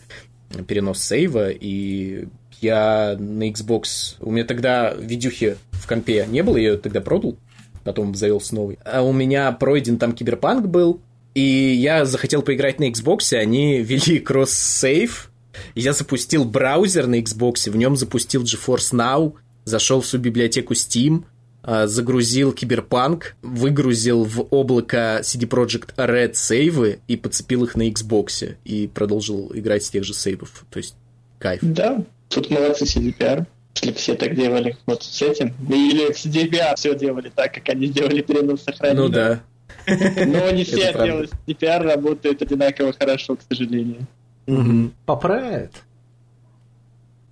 перенос сейва, и я на Xbox... У меня тогда видюхи в компе не было, я ее тогда продал, потом завелся новый. А у меня пройден там Киберпанк был, и я захотел поиграть на Xbox, они ввели cross-save, я запустил браузер на Xbox, в нем запустил GeForce Now, зашел в всю библиотеку Steam, загрузил Киберпанк, выгрузил в облако CD Projekt Red сейвы и подцепил их на Xbox и продолжил играть с тех же сейвов. То есть кайф. Да, тут молодцы CDPR. Если бы все так делали вот с этим. Или CDPR все делали так, как они сделали перенос сохранения. Ну да. Но не все делают. CDPR работает одинаково хорошо, к сожалению. Поправят.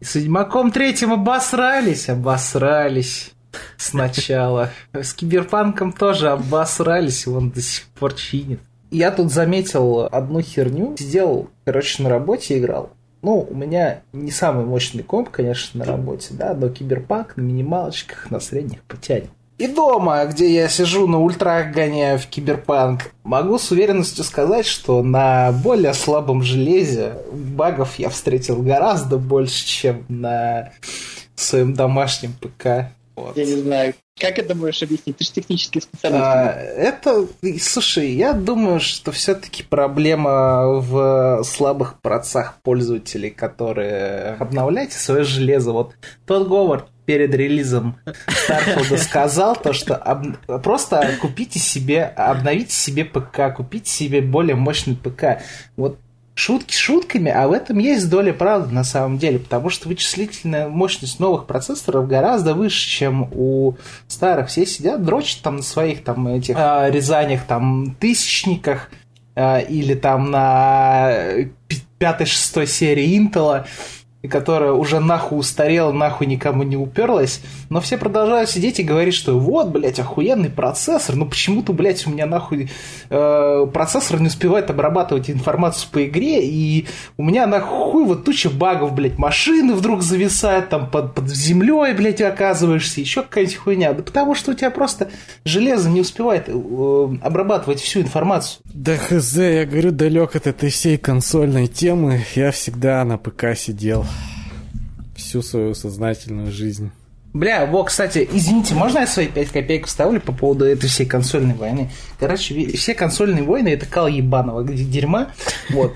С Ведьмаком третьим обосрались, обосрались сначала. С Киберпанком тоже обосрались, он до сих пор чинит. Я тут заметил одну херню. Сидел, короче, на работе играл. Ну, у меня не самый мощный комп, конечно, на работе, да, но киберпанк на минималочках на средних потянет. И дома, где я сижу на ультрах гоняю в киберпанк, могу с уверенностью сказать, что на более слабом железе багов я встретил гораздо больше, чем на своем домашнем ПК. Вот. Я не знаю, как это можешь объяснить? Ты же технический специалист. А, это, слушай, я думаю, что все-таки проблема в слабых процессах пользователей, которые обновляйте свое железо. Вот тот Говард перед релизом Старфилда сказал то, что об- просто купите себе, обновите себе ПК, купите себе более мощный ПК. Вот шутки шутками, а в этом есть доля правды на самом деле, потому что вычислительная мощность новых процессоров гораздо выше, чем у старых. Все сидят, дрочат там на своих там этих а, резаниях, там тысячниках а, или там на пи- пятой-шестой серии Intel и которая уже нахуй устарела, нахуй никому не уперлась, но все продолжают сидеть и говорить, что вот, блядь, охуенный процессор, но почему-то, блядь, у меня нахуй э, процессор не успевает обрабатывать информацию по игре, и у меня нахуй вот туча багов, блядь, машины вдруг зависают, там под, под землей, блядь, оказываешься, еще какая-нибудь хуйня. Да потому что у тебя просто железо не успевает э, обрабатывать всю информацию. Да хз, я говорю, далек от этой всей консольной темы, я всегда на ПК сидел всю свою сознательную жизнь. Бля, во, кстати, извините, можно я свои 5 копеек вставлю по поводу этой всей консольной войны? Короче, все консольные войны это кал ебаного дерьма. Вот.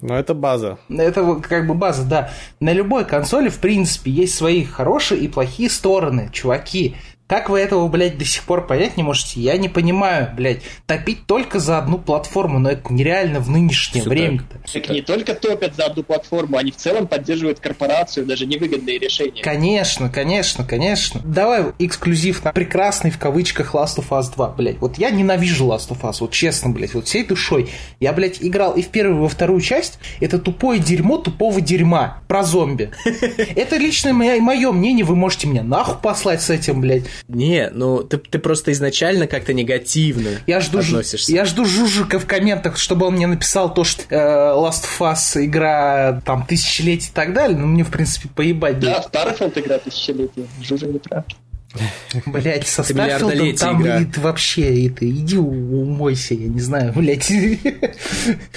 Но это база. Это как бы база, да. На любой консоли, в принципе, есть свои хорошие и плохие стороны, чуваки. Как вы этого, блядь, до сих пор понять не можете? Я не понимаю, блядь. Топить только за одну платформу, но это нереально в нынешнее Все время. Так. так не только топят за одну платформу, они в целом поддерживают корпорацию, даже невыгодные решения. Конечно, конечно, конечно. Давай эксклюзив на прекрасный в кавычках Last of Us 2, блядь. Вот я ненавижу Last of Us, вот честно, блядь, вот всей душой. Я, блядь, играл и в первую, и во вторую часть. Это тупое дерьмо тупого дерьма про зомби. Это лично мое мнение, вы можете меня нахуй послать с этим, блядь. Не, ну ты, ты просто изначально как-то негативно я жду, относишься. Я жду Жужика в комментах, чтобы он мне написал то, что э, Last of Us игра там тысячелетий и так далее. Ну, мне, в принципе, поебать. Да, Starfield игра тысячелетия. Жужа не прав. Блять, со Starfield ом там игра. И, вообще, это, иди умойся, я не знаю, блять.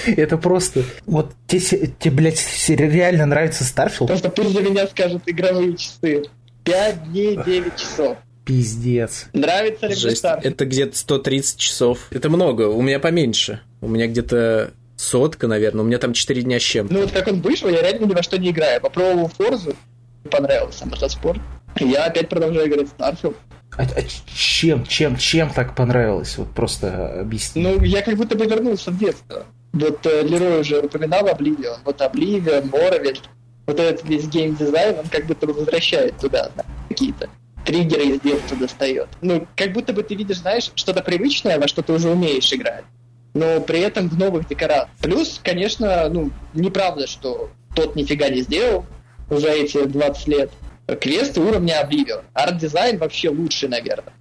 это просто... Вот тебе, тебе, блядь, реально нравится Starfield? Просто пусть за меня скажут игровые часы. 5 дней, 9 часов. Пиздец. Нравится ли Жесть. Это где-то 130 часов. Это много, у меня поменьше. У меня где-то сотка, наверное. У меня там 4 дня с чем Ну вот как он вышел, я реально ни во что не играю. Попробовал Форзу, понравился мотоспорт. Я опять продолжаю играть в Starfield. А, а чем, чем, чем так понравилось? Вот просто объясни. Ну, я как будто бы вернулся в детство. Вот э, Лерой уже упоминал Обливион. Вот Обливион, Моровель. Вот этот весь геймдизайн, он как будто бы возвращает туда да, какие-то триггеры из детства достает. Ну, как будто бы ты видишь, знаешь, что-то привычное, во что ты уже умеешь играть, но при этом в новых декорациях. Плюс, конечно, ну, неправда, что тот нифига не сделал уже эти 20 лет. Квесты уровня Oblivion. Арт-дизайн вообще лучший, наверное.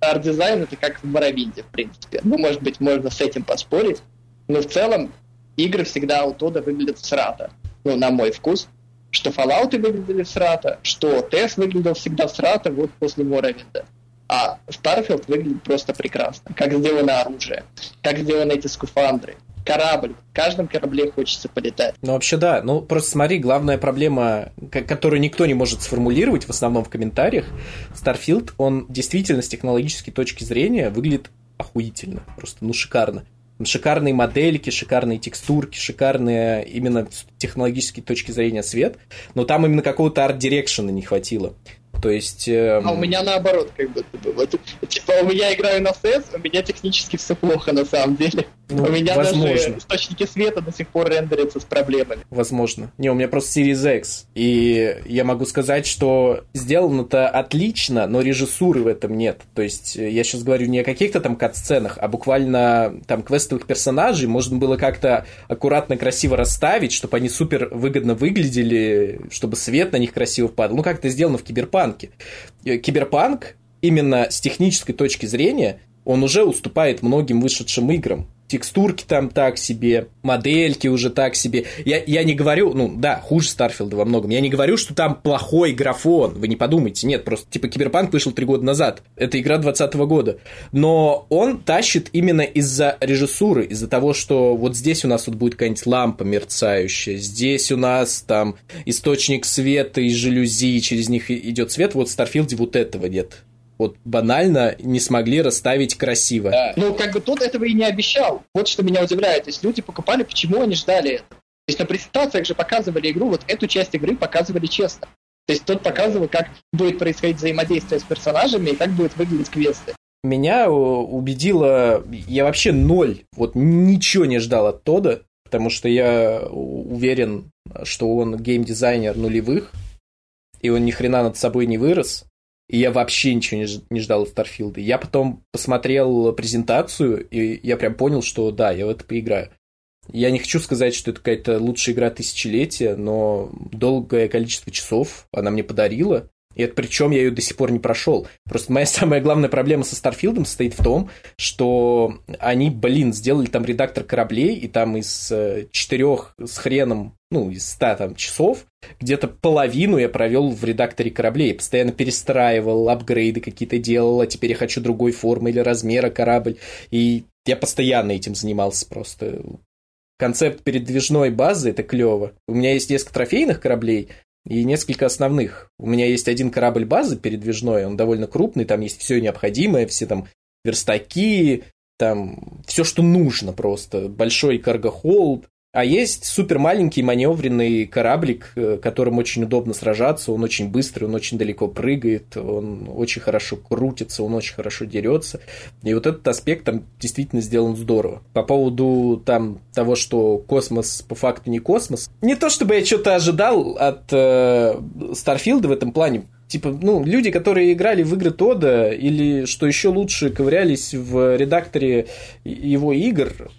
Арт-дизайн это как в Morrowind е, в принципе. Ну, может быть, можно с этим поспорить. Но в целом игры всегда у Тода выглядят срато. Ну, на мой вкус что Fallout выглядели срато, что TES выглядел всегда срато вот после Morrowind. А Starfield выглядит просто прекрасно. Как сделано оружие, как сделаны эти скуфандры, корабль. В каждом корабле хочется полетать. Ну, вообще, да. Ну, просто смотри, главная проблема, которую никто не может сформулировать, в основном в комментариях, Starfield, он действительно с технологической точки зрения выглядит охуительно. Просто, ну, шикарно. Шикарные модельки, шикарные текстурки, шикарные именно с технологической точки зрения свет, но там именно какого-то арт-дирекшена не хватило. То есть... Э... А у меня наоборот, как бы. Вот, типа, у меня играю на CS, у меня технически все плохо на самом деле. Ну, у меня возможно. даже источники света до сих пор рендерятся с проблемами. Возможно. Не, у меня просто Series X. И я могу сказать, что сделано-то отлично, но режиссуры в этом нет. То есть э, я сейчас говорю не о каких-то там кат-сценах, а буквально там квестовых персонажей можно было как-то аккуратно, красиво расставить, чтобы они супер выгодно выглядели, чтобы свет на них красиво падал. Ну, как это сделано в Киберпанке. Э, Киберпанк именно с технической точки зрения он уже уступает многим вышедшим играм текстурки там так себе, модельки уже так себе. Я, я не говорю, ну да, хуже Starfield а во многом. Я не говорю, что там плохой графон. Вы не подумайте. Нет, просто типа Киберпанк вышел три года назад. Это игра 2020 года. Но он тащит именно из-за режиссуры, из-за того, что вот здесь у нас вот будет какая-нибудь лампа мерцающая, здесь у нас там источник света из жалюзи, через них идет свет. Вот в Старфилде вот этого нет вот банально не смогли расставить красиво. Да. Ну, как бы тот этого и не обещал. Вот что меня удивляет. То есть люди покупали, почему они ждали это. То есть на презентациях же показывали игру, вот эту часть игры показывали честно. То есть тот показывал, как будет происходить взаимодействие с персонажами и как будет выглядеть квесты. Меня убедило, я вообще ноль, вот ничего не ждал от Тода, потому что я уверен, что он геймдизайнер нулевых, и он ни хрена над собой не вырос. И я вообще ничего не, ждал от Старфилда. Я потом посмотрел презентацию, и я прям понял, что да, я в это поиграю. Я не хочу сказать, что это какая-то лучшая игра тысячелетия, но долгое количество часов она мне подарила. И это причем я ее до сих пор не прошел. Просто моя самая главная проблема со Старфилдом состоит в том, что они, блин, сделали там редактор кораблей, и там из э, четырех с хреном, ну, из ста там часов, где-то половину я провел в редакторе кораблей. Постоянно перестраивал, апгрейды какие-то делал, а теперь я хочу другой формы или размера корабль. И я постоянно этим занимался просто. Концепт передвижной базы – это клево. У меня есть несколько трофейных кораблей, и несколько основных. У меня есть один корабль базы передвижной, он довольно крупный, там есть все необходимое, все там верстаки, там все, что нужно просто. Большой карго-холд, а есть супер маленький маневренный кораблик, э, которым очень удобно сражаться, он очень быстрый, он очень далеко прыгает, он очень хорошо крутится, он очень хорошо дерется. И вот этот аспект там действительно сделан здорово. По поводу там того, что космос по факту не космос, не то чтобы я что-то ожидал от э, Старфилда в этом плане, Типа, ну, люди, которые играли в игры Тода или, что еще лучше, ковырялись в редакторе его игр,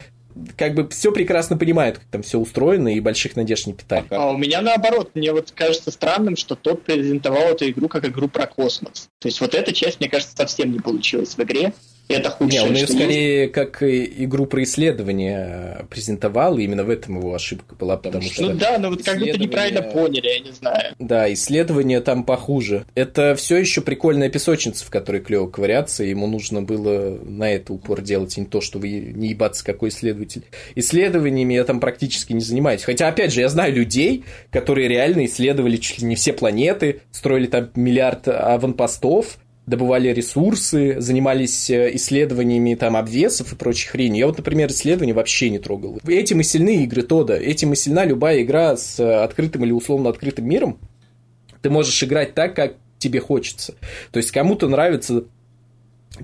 как бы все прекрасно понимают, как там все устроено, и больших надежд не питали. А у меня наоборот, мне вот кажется странным, что тот презентовал эту игру как игру про космос. То есть вот эта часть, мне кажется, совсем не получилась в игре. Это худшее, Не, он ее скорее есть. как игру про исследование презентовал, и именно в этом его ошибка была, потому ну, что... Ну да, но вот как будто неправильно поняли, я не знаю. Да, исследование там похуже. Это все еще прикольная песочница, в которой клево ковыряться, и ему нужно было на это упор делать, а не то, что вы не ебаться, какой исследователь. Исследованиями я там практически не занимаюсь. Хотя, опять же, я знаю людей, которые реально исследовали чуть ли не все планеты, строили там миллиард аванпостов, добывали ресурсы, занимались э, исследованиями там обвесов и прочей хрени. Я вот, например, исследования вообще не трогал. Этим и сильны игры Тода, этим и сильна любая игра с э, открытым или условно открытым миром. Ты можешь играть так, как тебе хочется. То есть кому-то нравится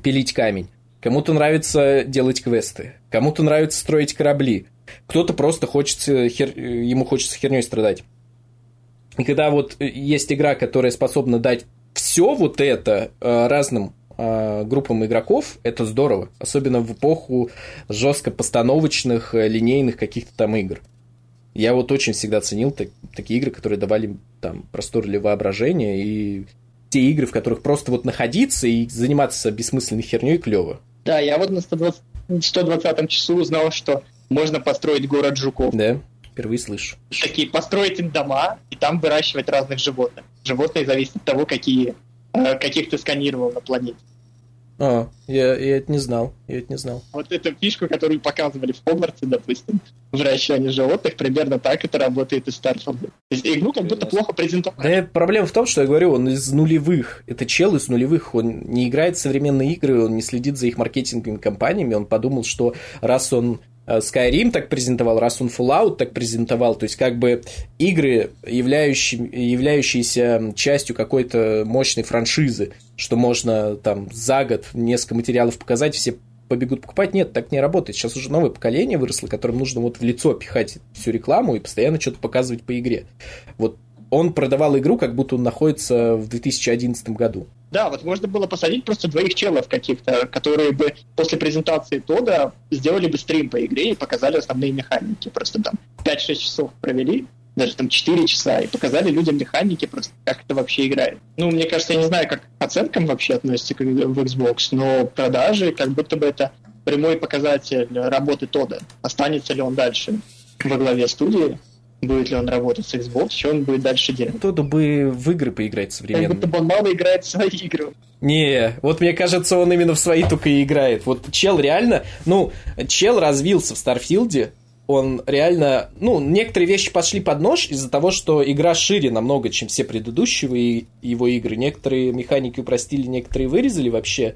пилить камень, кому-то нравится делать квесты, кому-то нравится строить корабли, кто-то просто хочется, хер... ему хочется херней страдать. И когда вот есть игра, которая способна дать все вот это э, разным э, группам игроков, это здорово. Особенно в эпоху жестко постановочных, э, линейных каких-то там игр. Я вот очень всегда ценил так, такие игры, которые давали там простор для воображения и те игры, в которых просто вот находиться и заниматься бессмысленной херней клево. Да, я вот на 120, 120 часу узнал, что можно построить город жуков. Да, впервые слышу. Такие, построить им дома и там выращивать разных животных. Животные зависят от того, какие, э, каких ты сканировал на планете. А, я, я это не знал, я это не знал. Вот эту фишку, которую показывали в Хогвартсе, допустим, выращивание животных, примерно так это работает и Starfield. То есть игру как будто плохо презентовали. Да, проблема в том, что я говорю, он из нулевых. Это чел из нулевых. Он не играет в современные игры, он не следит за их маркетинговыми компаниями. Он подумал, что раз он Skyrim так презентовал, раз он Fallout так презентовал, то есть как бы игры, являющие, являющиеся частью какой-то мощной франшизы, что можно там за год несколько материалов показать, все побегут покупать. Нет, так не работает. Сейчас уже новое поколение выросло, которым нужно вот в лицо пихать всю рекламу и постоянно что-то показывать по игре. Вот он продавал игру, как будто он находится в 2011 году. Да, вот можно было посадить просто двоих челов каких-то, которые бы после презентации Тода сделали бы стрим по игре и показали основные механики. Просто там 5-6 часов провели, даже там 4 часа, и показали людям механики просто, как это вообще играет. Ну, мне кажется, я не знаю, как к оценкам вообще относится в Xbox, но продажи, как будто бы это прямой показатель работы Тода. Останется ли он дальше во главе студии, будет ли он работать с Xbox, что он будет дальше делать. Кто-то бы в игры поиграть современные. Как будто бы он мало играет в свои игры. Не, вот мне кажется, он именно в свои только и играет. Вот чел реально, ну, чел развился в Старфилде, он реально, ну, некоторые вещи пошли под нож из-за того, что игра шире намного, чем все предыдущие его игры. Некоторые механики упростили, некоторые вырезали вообще.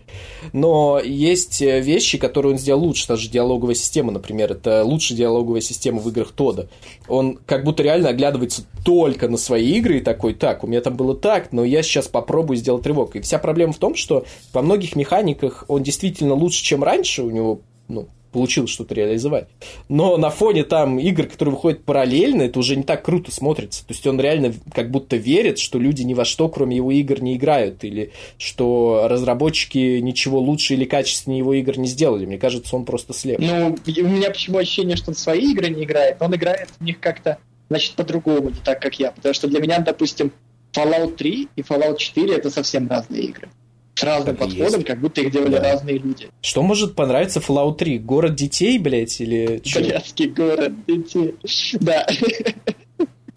Но есть вещи, которые он сделал лучше. Та же диалоговая система, например, это лучшая диалоговая система в играх Тода. Он как будто реально оглядывается только на свои игры и такой, так, у меня там было так, но я сейчас попробую сделать рывок. И вся проблема в том, что во многих механиках он действительно лучше, чем раньше, у него ну, получилось что-то реализовать. Но на фоне там игр, которые выходят параллельно, это уже не так круто смотрится. То есть он реально как будто верит, что люди ни во что, кроме его игр, не играют, или что разработчики ничего лучше или качественнее его игр не сделали. Мне кажется, он просто слеп. Ну, у меня почему ощущение, что он свои игры не играет, он играет в них как-то, значит, по-другому, не так, как я. Потому что для меня, допустим, Fallout 3 и Fallout 4 это совсем разные игры с разным так подходом, как будто их делали да. разные люди. Что может понравиться Fallout 3? Город детей, блядь, или Блядский город детей. Да.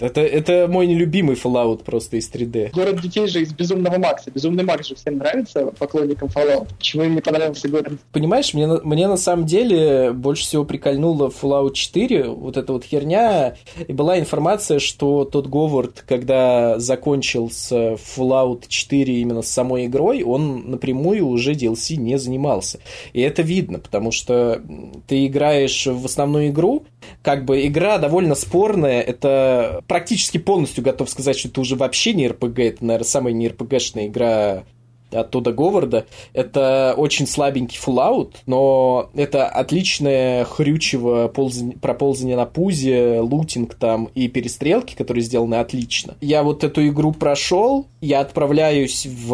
Это, это мой нелюбимый Fallout просто из 3D. Город детей же из Безумного Макса. Безумный Макс же всем нравится, поклонникам Fallout. Почему им не понравился город? Понимаешь, мне, мне на самом деле больше всего прикольнуло Fallout 4, вот эта вот херня, и была информация, что тот Говард, когда закончился Fallout 4 именно с самой игрой, он напрямую уже DLC не занимался. И это видно, потому что ты играешь в основную игру, как бы игра довольно спорная, это практически полностью готов сказать, что это уже вообще не РПГ, это, наверное, самая не РПГшная игра от Тода Говарда. Это очень слабенький Fallout, но это отличное хрючево ползань, проползание на пузе, лутинг там и перестрелки, которые сделаны отлично. Я вот эту игру прошел, я отправляюсь в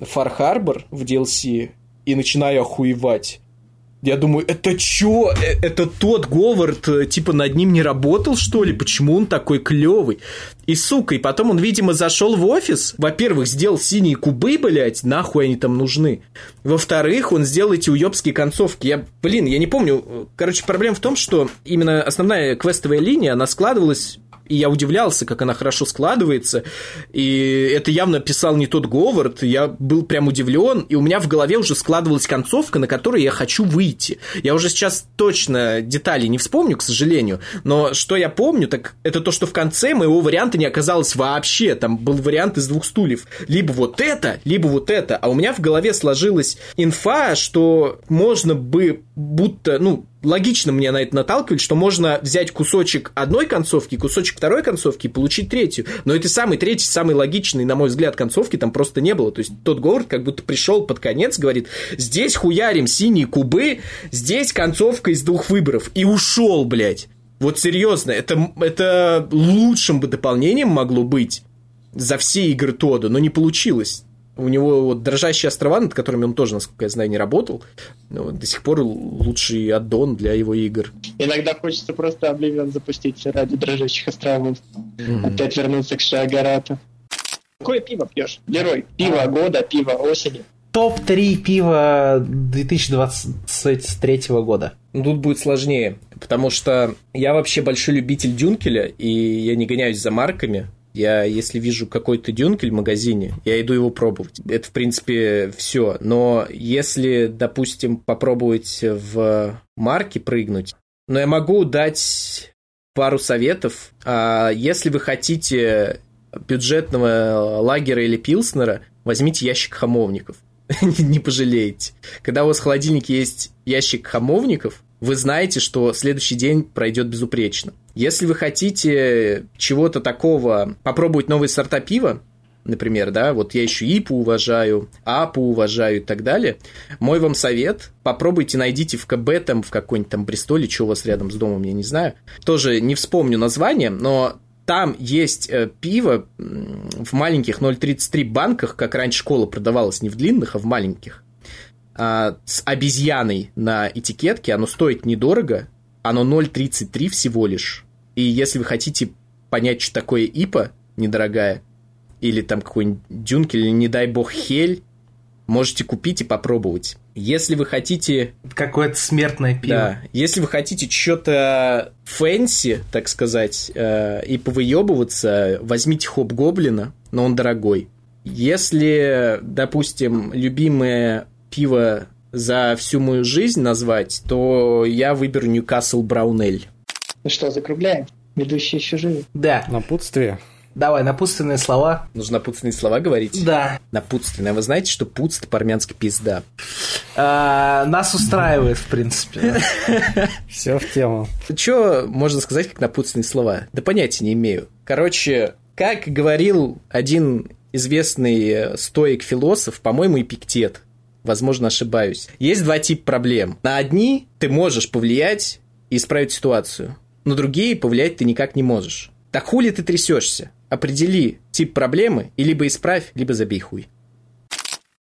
Far Harbor в DLC и начинаю охуевать. Я думаю, это чё? Э, это тот Говард, э, типа, над ним не работал, что ли? Почему он такой клевый? И, сука, и потом он, видимо, зашел в офис. Во-первых, сделал синие кубы, блядь, нахуй они там нужны. Во-вторых, он сделал эти уебские концовки. Я, блин, я не помню. Короче, проблема в том, что именно основная квестовая линия, она складывалась и я удивлялся, как она хорошо складывается, и это явно писал не тот Говард, я был прям удивлен, и у меня в голове уже складывалась концовка, на которой я хочу выйти. Я уже сейчас точно детали не вспомню, к сожалению, но что я помню, так это то, что в конце моего варианта не оказалось вообще, там был вариант из двух стульев, либо вот это, либо вот это, а у меня в голове сложилась инфа, что можно бы будто, ну, логично мне на это наталкивать, что можно взять кусочек одной концовки, кусочек второй концовки и получить третью. Но это самый третий, самый логичный, на мой взгляд, концовки там просто не было. То есть тот Говард как будто пришел под конец, говорит, здесь хуярим синие кубы, здесь концовка из двух выборов. И ушел, блядь. Вот серьезно, это, это лучшим бы дополнением могло быть за все игры Тода, но не получилось у него вот дрожащие острова, над которыми он тоже, насколько я знаю, не работал, но до сих пор лучший аддон для его игр. Иногда хочется просто Обливион запустить ради дрожащих островов. Mm-hmm. Опять вернуться к Шагарату. Какое пиво пьешь? Герой. Пиво а. года, пиво осени. Топ-3 пива 2023 года. Ну, тут будет сложнее, потому что я вообще большой любитель Дюнкеля, и я не гоняюсь за марками, я, если вижу какой-то дюнкель в магазине, я иду его пробовать. Это, в принципе, все. Но если, допустим, попробовать в марке прыгнуть, но я могу дать пару советов. А если вы хотите бюджетного лагера или пилснера, возьмите ящик хамовников. Не пожалеете. Когда у вас в холодильнике есть ящик хамовников, вы знаете, что следующий день пройдет безупречно. Если вы хотите чего-то такого, попробовать новые сорта пива, например, да, вот я еще ИПу уважаю, АПу уважаю и так далее, мой вам совет, попробуйте, найдите в КБ там, в какой-нибудь там Бристоле, что у вас рядом с домом, я не знаю, тоже не вспомню название, но там есть э, пиво в маленьких 0,33 банках, как раньше школа продавалась, не в длинных, а в маленьких. А, с обезьяной на этикетке, оно стоит недорого, оно 0,33 всего лишь. И если вы хотите понять, что такое ИПа недорогая, или там какой-нибудь dunkel, или не дай бог hell, можете купить и попробовать. Если вы хотите... Какое-то смертное пиво. Да. Если вы хотите что-то fancy, так сказать, э, и повыебываться, возьмите Hobgoblin а, но он дорогой. Если, допустим, любимое пиво за всю мою жизнь назвать, то я выберу Newcastle Brown Ale. Ну что, закругляем? Ведущие еще живы. Да. Напутствие. Давай, напутственные слова. Нужно напутственные слова говорить? Да. Напутственные. Вы знаете, что пуст по-армянски пизда? А, нас устраивает, в принципе. Все в тему. Что можно сказать как напутственные слова? Да понятия не имею. Короче, как говорил один известный стоик-философ, по-моему, Эпиктет, возможно, ошибаюсь. Есть два типа проблем. На одни ты можешь повлиять и исправить ситуацию, на другие повлиять ты никак не можешь. Так хули ты трясешься? Определи тип проблемы и либо исправь, либо забей хуй.